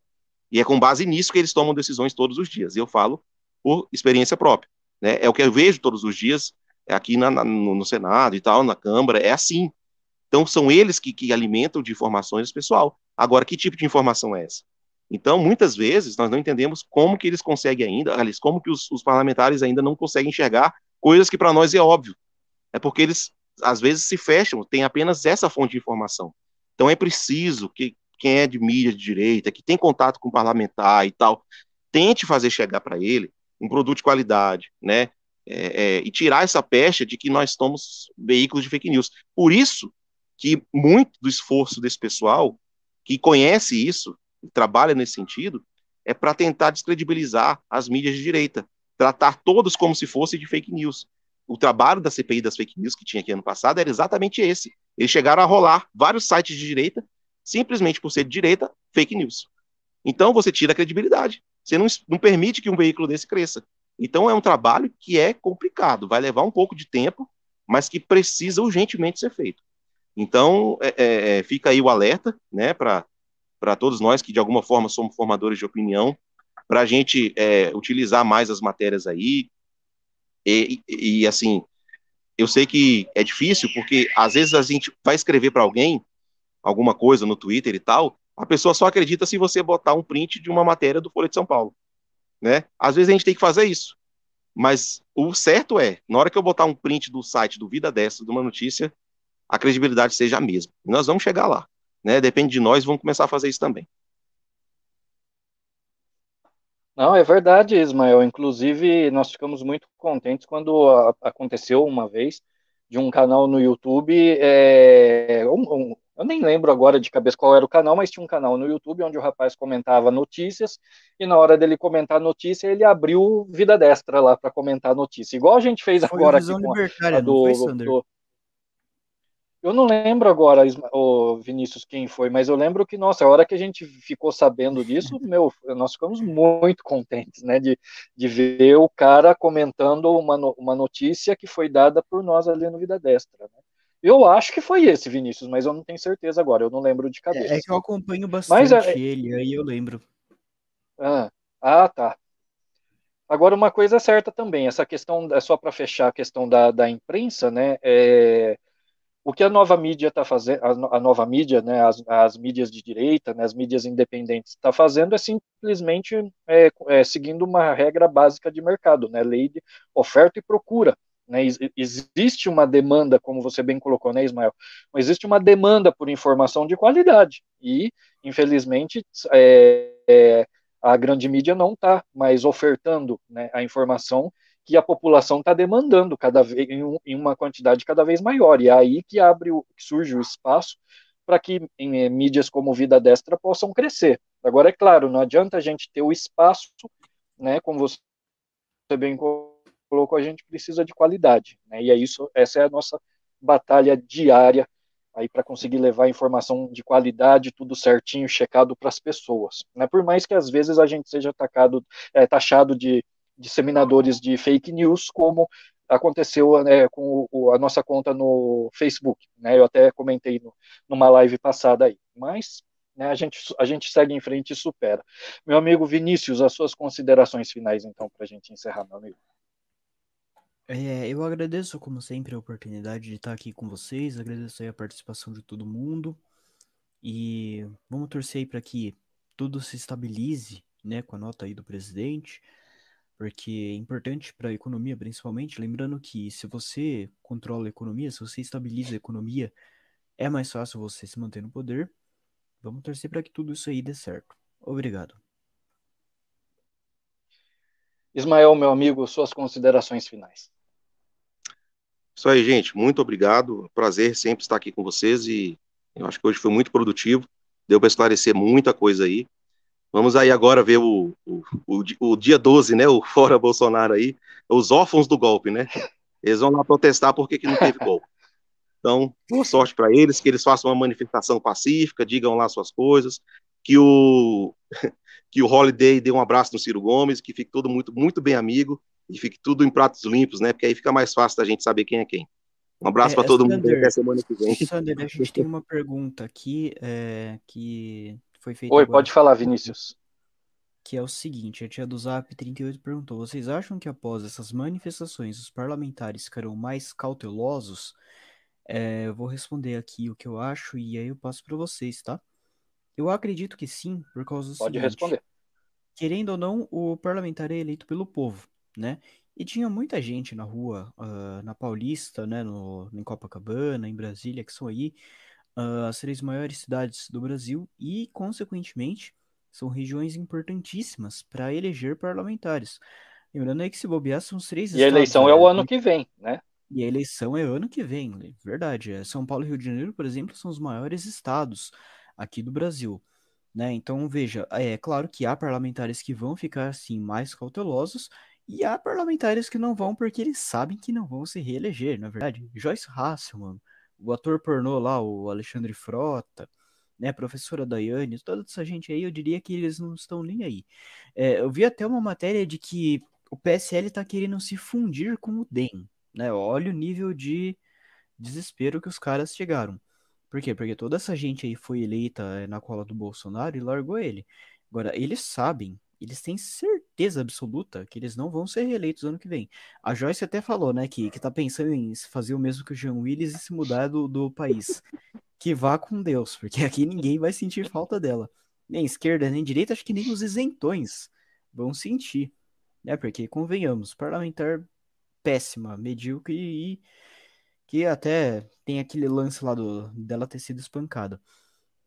E é com base nisso que eles tomam decisões todos os dias. E eu falo por experiência própria. Né? É o que eu vejo todos os dias aqui na, na, no, Senado e tal, na Câmara, é assim. Então são eles que, que alimentam de informações pessoal. Agora, que tipo de informação é essa? Então, muitas vezes, nós não entendemos como que eles conseguem ainda, aliás, como que os, os parlamentares ainda não conseguem enxergar coisas que para nós é óbvio. É porque eles, às vezes, se fecham, tem apenas essa fonte de informação. Então, é preciso que quem é de mídia de direita, que tem contato com parlamentar e tal, tente fazer chegar para ele um produto de qualidade, né? É, é, e tirar essa pecha de que nós somos veículos de fake news. Por isso que muito do esforço desse pessoal que conhece isso, trabalha nesse sentido, é para tentar descredibilizar as mídias de direita, tratar todos como se fosse de fake news. O trabalho da CPI das fake news que tinha aqui ano passado era exatamente esse. Eles chegaram a rolar vários sites de direita, simplesmente por ser de direita, fake news. Então você tira a credibilidade. Você não, não permite que um veículo desse cresça. Então é um trabalho que é complicado, vai levar um pouco de tempo, mas que precisa urgentemente ser feito. Então é, é, é fica aí o alerta, né, para todos nós que de alguma forma somos formadores de opinião, para a gente é, utilizar mais as matérias aí. E, e, e, assim, eu sei que é difícil, porque às vezes a gente vai escrever para alguém alguma coisa no Twitter e tal, a pessoa só acredita se você botar um print de uma matéria do Folha de São Paulo né? Às vezes a gente tem que fazer isso. Mas o certo é, na hora que eu botar um print do site do Vida Dessa, de uma notícia, a credibilidade seja a mesma. Nós vamos chegar lá. Né? Depende de nós, vamos começar a fazer isso também. Não, é verdade, Ismael. Inclusive, nós ficamos muito contentes quando a, aconteceu uma vez de um canal no YouTube, é, um, um, eu nem lembro agora de cabeça qual era o canal, mas tinha um canal no YouTube onde o rapaz comentava notícias e na hora dele comentar notícia ele abriu Vida Destra lá para comentar notícia, igual a gente fez foi agora aqui com a, a do, do, eu não lembro agora, o Vinícius, quem foi, mas eu lembro que, nossa, a hora que a gente ficou sabendo disso, meu, nós ficamos muito contentes, né, de, de ver o cara comentando uma, uma notícia que foi dada por nós ali no Vida Destra, né? Eu acho que foi esse, Vinícius, mas eu não tenho certeza agora, eu não lembro de cabeça. É, é que eu acompanho bastante mas, é... ele, aí eu lembro. Ah, ah, tá. Agora, uma coisa é certa também, essa questão, é só para fechar a questão da, da imprensa, né? É, o que a nova mídia está fazendo, a, nova mídia, né, as, as mídias de direita, né, as mídias independentes está fazendo é simplesmente é, é, seguindo uma regra básica de mercado, né, lei de oferta e procura. Né, existe uma demanda, como você bem colocou, né, Ismael? Existe uma demanda por informação de qualidade e, infelizmente, é, é a grande mídia não está mais ofertando né, a informação que a população está demandando cada vez em, em, uma quantidade cada vez maior e é aí que abre o, que surge o espaço para que em, em, mídias como Vida Destra possam crescer. Agora é claro, não adianta a gente ter o espaço, né, como você bem colocou, a gente precisa de qualidade, né? E é isso, essa é a nossa batalha diária aí para conseguir levar informação de qualidade, tudo certinho, checado para as pessoas. Né? Por mais que às vezes a gente seja atacado, é, taxado de disseminadores de fake news, como aconteceu né, com o, a nossa conta no Facebook. Né? Eu até comentei no, numa live passada aí. Mas né, a, gente, a gente segue em frente e supera. Meu amigo Vinícius, as suas considerações finais, então, para a gente encerrar, meu amigo. É, eu agradeço, como sempre, a oportunidade de estar aqui com vocês, agradeço a participação de todo mundo e vamos torcer para que tudo se estabilize, né, com a nota aí do presidente, porque é importante para a economia, principalmente, lembrando que se você controla a economia, se você estabiliza a economia, é mais fácil você se manter no poder. Vamos torcer para que tudo isso aí dê certo. Obrigado. Ismael, meu amigo, suas considerações finais. Isso aí, gente. Muito obrigado. Prazer sempre estar aqui com vocês e eu acho que hoje foi muito produtivo. Deu para esclarecer muita coisa aí. Vamos aí agora ver o, o, o, o, dia 12, né? O Fora Bolsonaro aí. Os órfãos do golpe, né? Eles vão lá protestar porque que não teve golpe. Então, boa sorte para eles, que eles façam uma manifestação pacífica, digam lá suas coisas, que o que o Holiday dê um abraço no Ciro Gomes, que fique todo muito, muito bem amigo e fique tudo em pratos limpos, né? Porque aí fica mais fácil da gente saber quem é quem. Um abraço é, para todo Sander, mundo até semana que vem. Sander, a gente tem uma pergunta aqui é, que foi feita. Oi, agora, pode falar, Vinícius. Que é o seguinte: a tia do Zap 38 perguntou: vocês acham que após essas manifestações os parlamentares ficarão mais cautelosos? É, eu vou responder aqui o que eu acho e aí eu passo para vocês, tá? Eu acredito que sim, por causa do Pode seguinte, responder. Querendo ou não, o parlamentar é eleito pelo povo né? E tinha muita gente na rua, uh, na Paulista, né, no, em Copacabana, em Brasília, que são aí uh, as três maiores cidades do Brasil e, consequentemente, são regiões importantíssimas para eleger parlamentares. Lembrando aí que se bobear são os três E a eleição né? é o ano que vem, né? E a eleição é ano que vem, né? verdade. É, São Paulo e Rio de Janeiro, por exemplo, são os maiores estados aqui do Brasil. Né? Então, veja, é claro que há parlamentares que vão ficar assim mais cautelosos e há parlamentares que não vão porque eles sabem que não vão se reeleger, na é verdade. Joyce Hasselman, o ator pornô lá, o Alexandre Frota, né, a professora Daiane, toda essa gente aí, eu diria que eles não estão nem aí. É, eu vi até uma matéria de que o PSL está querendo se fundir com o DEM, né? Olha o nível de desespero que os caras chegaram. Por quê? Porque toda essa gente aí foi eleita eh, na cola do Bolsonaro e largou ele. Agora, eles sabem, eles têm certeza absoluta que eles não vão ser reeleitos ano que vem. A Joyce até falou, né, que, que tá pensando em fazer o mesmo que o Jean Willis e se mudar do, do país. Que vá com Deus, porque aqui ninguém vai sentir falta dela. Nem esquerda, nem direita, acho que nem os isentões vão sentir. Né? Porque, convenhamos, parlamentar péssima, medíocre e que até tem aquele lance lá do, dela ter sido espancada.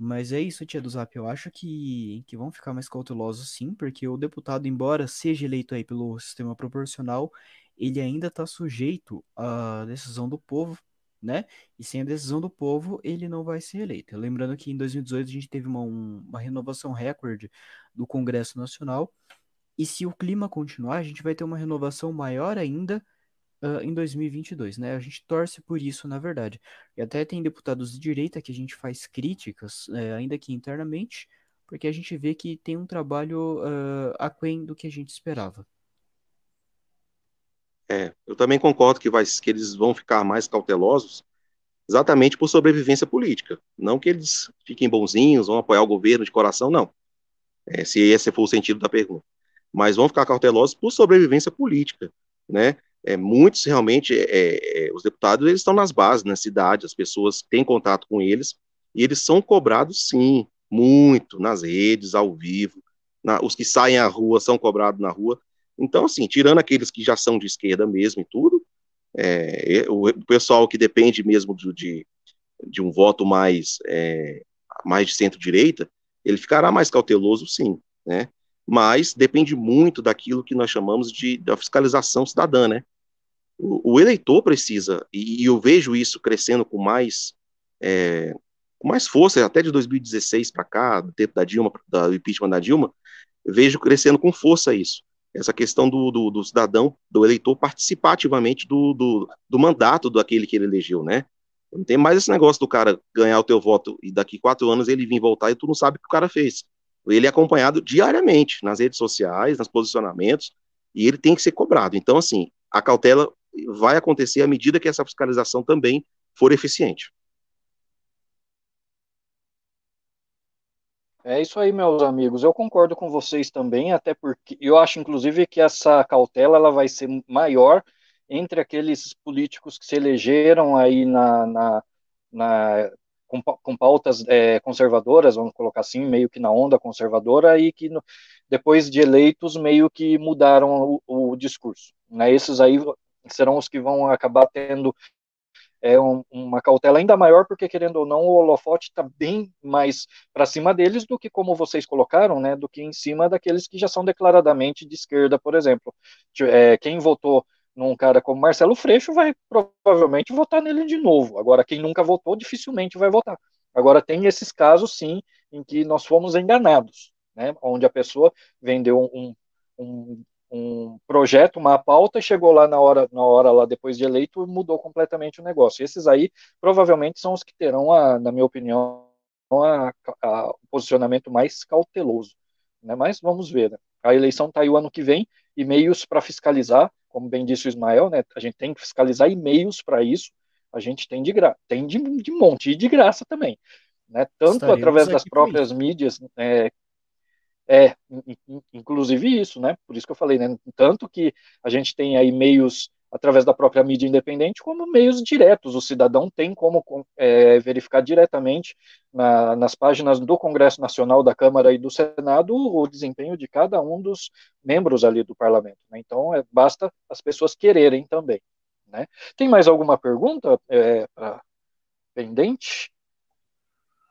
Mas é isso, tia do Zap. Eu acho que, que vão ficar mais cautelosos sim, porque o deputado, embora seja eleito aí pelo sistema proporcional, ele ainda está sujeito à decisão do povo, né? E sem a decisão do povo, ele não vai ser eleito. Lembrando que em 2018 a gente teve uma, um, uma renovação recorde do Congresso Nacional, e se o clima continuar, a gente vai ter uma renovação maior ainda uh, em 2022, né? A gente torce por isso, na verdade. E até tem deputados de direita que a gente faz críticas, uh, ainda que internamente, porque a gente vê que tem um trabalho uh, aquém do que a gente esperava. É, eu também concordo que, vai, que eles vão ficar mais cautelosos, exatamente por sobrevivência política. Não que eles fiquem bonzinhos, vão apoiar o governo de coração, não. É, se esse for o sentido da pergunta. Mas vão ficar cautelosos por sobrevivência política, né? É, muitos realmente, é, é, os deputados, eles estão nas bases, na cidade, as pessoas têm contato com eles, e eles são cobrados, sim, muito, nas redes, ao vivo, na, os que saem à rua são cobrados na rua, então, assim, tirando aqueles que já são de esquerda mesmo e tudo, é, o, o, pessoal que depende mesmo de, de, de um voto mais, é, mais de centro-direita, ele ficará mais cauteloso, sim, né, mas depende muito daquilo que nós chamamos de da fiscalização cidadã, né? O, o eleitor precisa, e, e, eu vejo isso crescendo com mais é, com mais força, até de 2016 para cá, do tempo da Dilma, do impeachment da Dilma, vejo crescendo com força isso. Essa questão do, do, do cidadão, do eleitor participar ativamente do, do, do mandato daquele que ele elegeu, né? Não tem mais esse negócio do cara ganhar o teu voto e daqui quatro anos ele vir voltar e tu não sabe o que o cara fez. Ele é acompanhado diariamente nas redes sociais, nos posicionamentos, e ele tem que ser cobrado. Então, assim, a cautela vai acontecer à medida que essa fiscalização também for eficiente. É isso aí, meus amigos. Eu concordo com vocês também, até porque eu acho, inclusive, que essa cautela ela vai ser maior entre aqueles políticos que se elegeram aí na, na, na com, com pautas é, conservadoras, vamos colocar assim, meio que na onda conservadora, e que no, depois de eleitos meio que mudaram o, o, discurso. Né? Esses aí serão os que vão acabar tendo é, um, uma cautela ainda maior, porque querendo ou não, o holofote está bem mais para cima deles do que, como vocês colocaram, né, do que em cima daqueles que já são declaradamente de esquerda, por exemplo. É, quem votou num cara como Marcelo Freixo, vai provavelmente votar nele de novo. Agora, quem nunca votou, dificilmente vai votar. Agora, tem esses casos, sim, em que nós fomos enganados, né? onde a pessoa vendeu um, um, um projeto, uma pauta, chegou lá na hora, na hora lá depois de eleito, mudou completamente o negócio. Esses aí, provavelmente, são os que terão, a, na minha opinião, a, a, o posicionamento mais cauteloso. Né? Mas vamos ver. Né? A eleição está aí o ano que vem, e meios para fiscalizar como bem disse o Ismael, né, a gente tem que fiscalizar e-mails para isso, a gente tem de graça, tem de, de monte e de graça também, né, tanto Estaremos através das próprias mídias, é, é, inclusive isso, né, por isso que eu falei, né, tanto que a gente tem aí meios através da própria mídia independente, como meios diretos. O cidadão tem como é, verificar diretamente na, nas páginas do Congresso Nacional, da Câmara e do Senado o desempenho de cada um dos membros ali do parlamento. Né? Então, é, basta as pessoas quererem também. Né? Tem mais alguma pergunta é, pendente?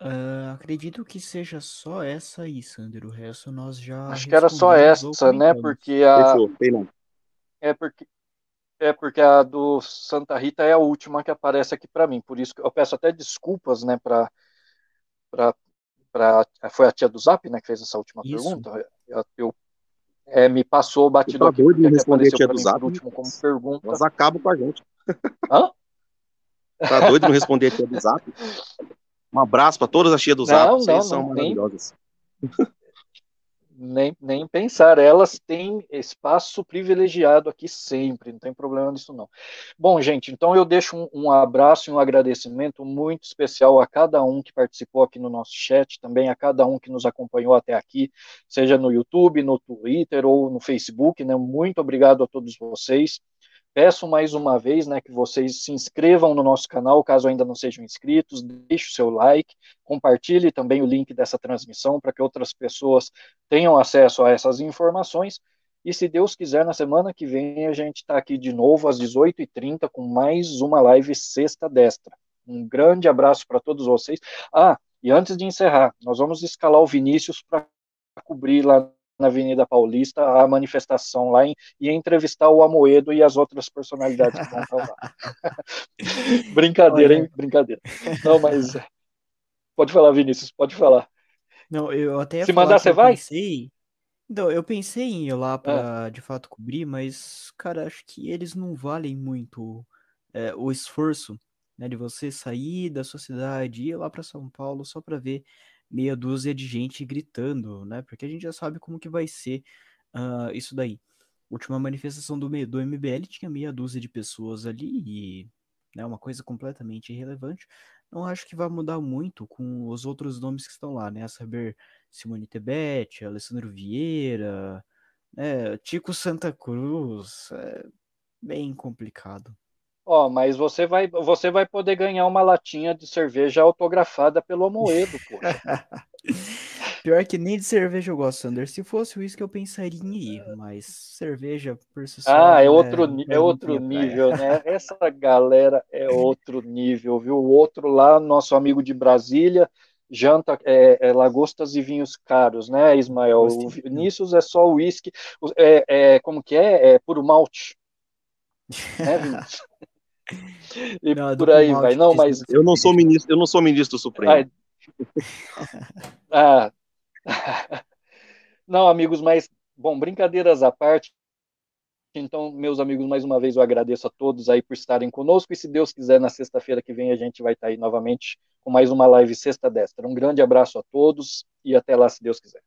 Uh, acredito que seja só essa aí, Sander. O resto nós já. Acho que era só essa, né? Porque a. É porque É porque a do Santa Rita é a última que aparece aqui para mim, por isso que eu peço até desculpas, né, para para foi a tia do Zap, né, que fez essa última isso. pergunta. Eu, eu é, me passou batido tá aqui doido de responder a tia do Zap, último como pergunta. Mas acaba com a gente. Hã? Tá doido de não responder a tia do Zap? Um abraço para todas as tias do Zap, não, vocês não, são não, maravilhosas. Nem, nem pensar, elas têm espaço privilegiado aqui sempre, não tem problema nisso não. Bom, gente, então eu deixo um, um, abraço e um agradecimento muito especial a cada um que participou aqui no nosso chat, também a cada um que nos acompanhou até aqui, seja no YouTube, no Twitter ou no Facebook, né? Muito obrigado a todos vocês. Peço mais uma vez né, que vocês se inscrevam no nosso canal, caso ainda não sejam inscritos, deixe o seu like, compartilhe também o link dessa transmissão para que outras pessoas tenham acesso a essas informações. E se Deus quiser, na semana que vem a gente está aqui de novo às 18h30 com mais uma live Sexta Destra. Um grande abraço para todos vocês. Ah, e antes de encerrar, nós vamos escalar o Vinícius para cobrir lá na Avenida Paulista a manifestação lá em, e entrevistar o Amoedo e as outras personalidades que vão estar lá. Brincadeira, Olha. hein? Brincadeira. Não, mas pode falar, Vinícius, pode falar. Não, eu até Se mandar, você vai? Pensei... Então, eu pensei em ir lá para é. de fato cobrir, mas, cara, acho que eles não valem muito é, o esforço né, de você sair da sua cidade, ir lá para São Paulo só para ver meia dúzia de gente gritando, né? Porque a gente já sabe como que vai ser uh, isso daí. Última manifestação do, do MBL tinha meia dúzia de pessoas ali e né, uma coisa completamente irrelevante. Não acho que vai mudar muito com os outros nomes que estão lá, né? A saber Simone Tebet, Alessandro Vieira, né, Tico Santa Cruz. É bem complicado. Ó, oh, mas você vai, você vai poder ganhar uma latinha de cerveja autografada pelo Amoedo, poxa. Pior que nem de cerveja eu gosto, Sander. Se fosse uísque, eu pensaria em ir, mas cerveja por si só. Ah, é outro, é, é outro nível, né? Essa galera é outro nível, viu? O outro lá, nosso amigo de Brasília, janta é, é, lagostas e vinhos caros, né, Ismael? O Vinícius é só uísque, é, é, como que é? É puro malte. Né, Vinícius? E não, por aí vai. Não, mas eu não sou ministro, eu não sou ministro do Supremo. Ah, não, amigos, mas bom, brincadeiras à parte. Então, meus amigos, mais uma vez eu agradeço a todos aí por estarem conosco e se Deus quiser, na sexta-feira que vem a gente vai estar aí novamente com mais uma live Sexta Destra. Um grande abraço a todos e até lá, se Deus quiser.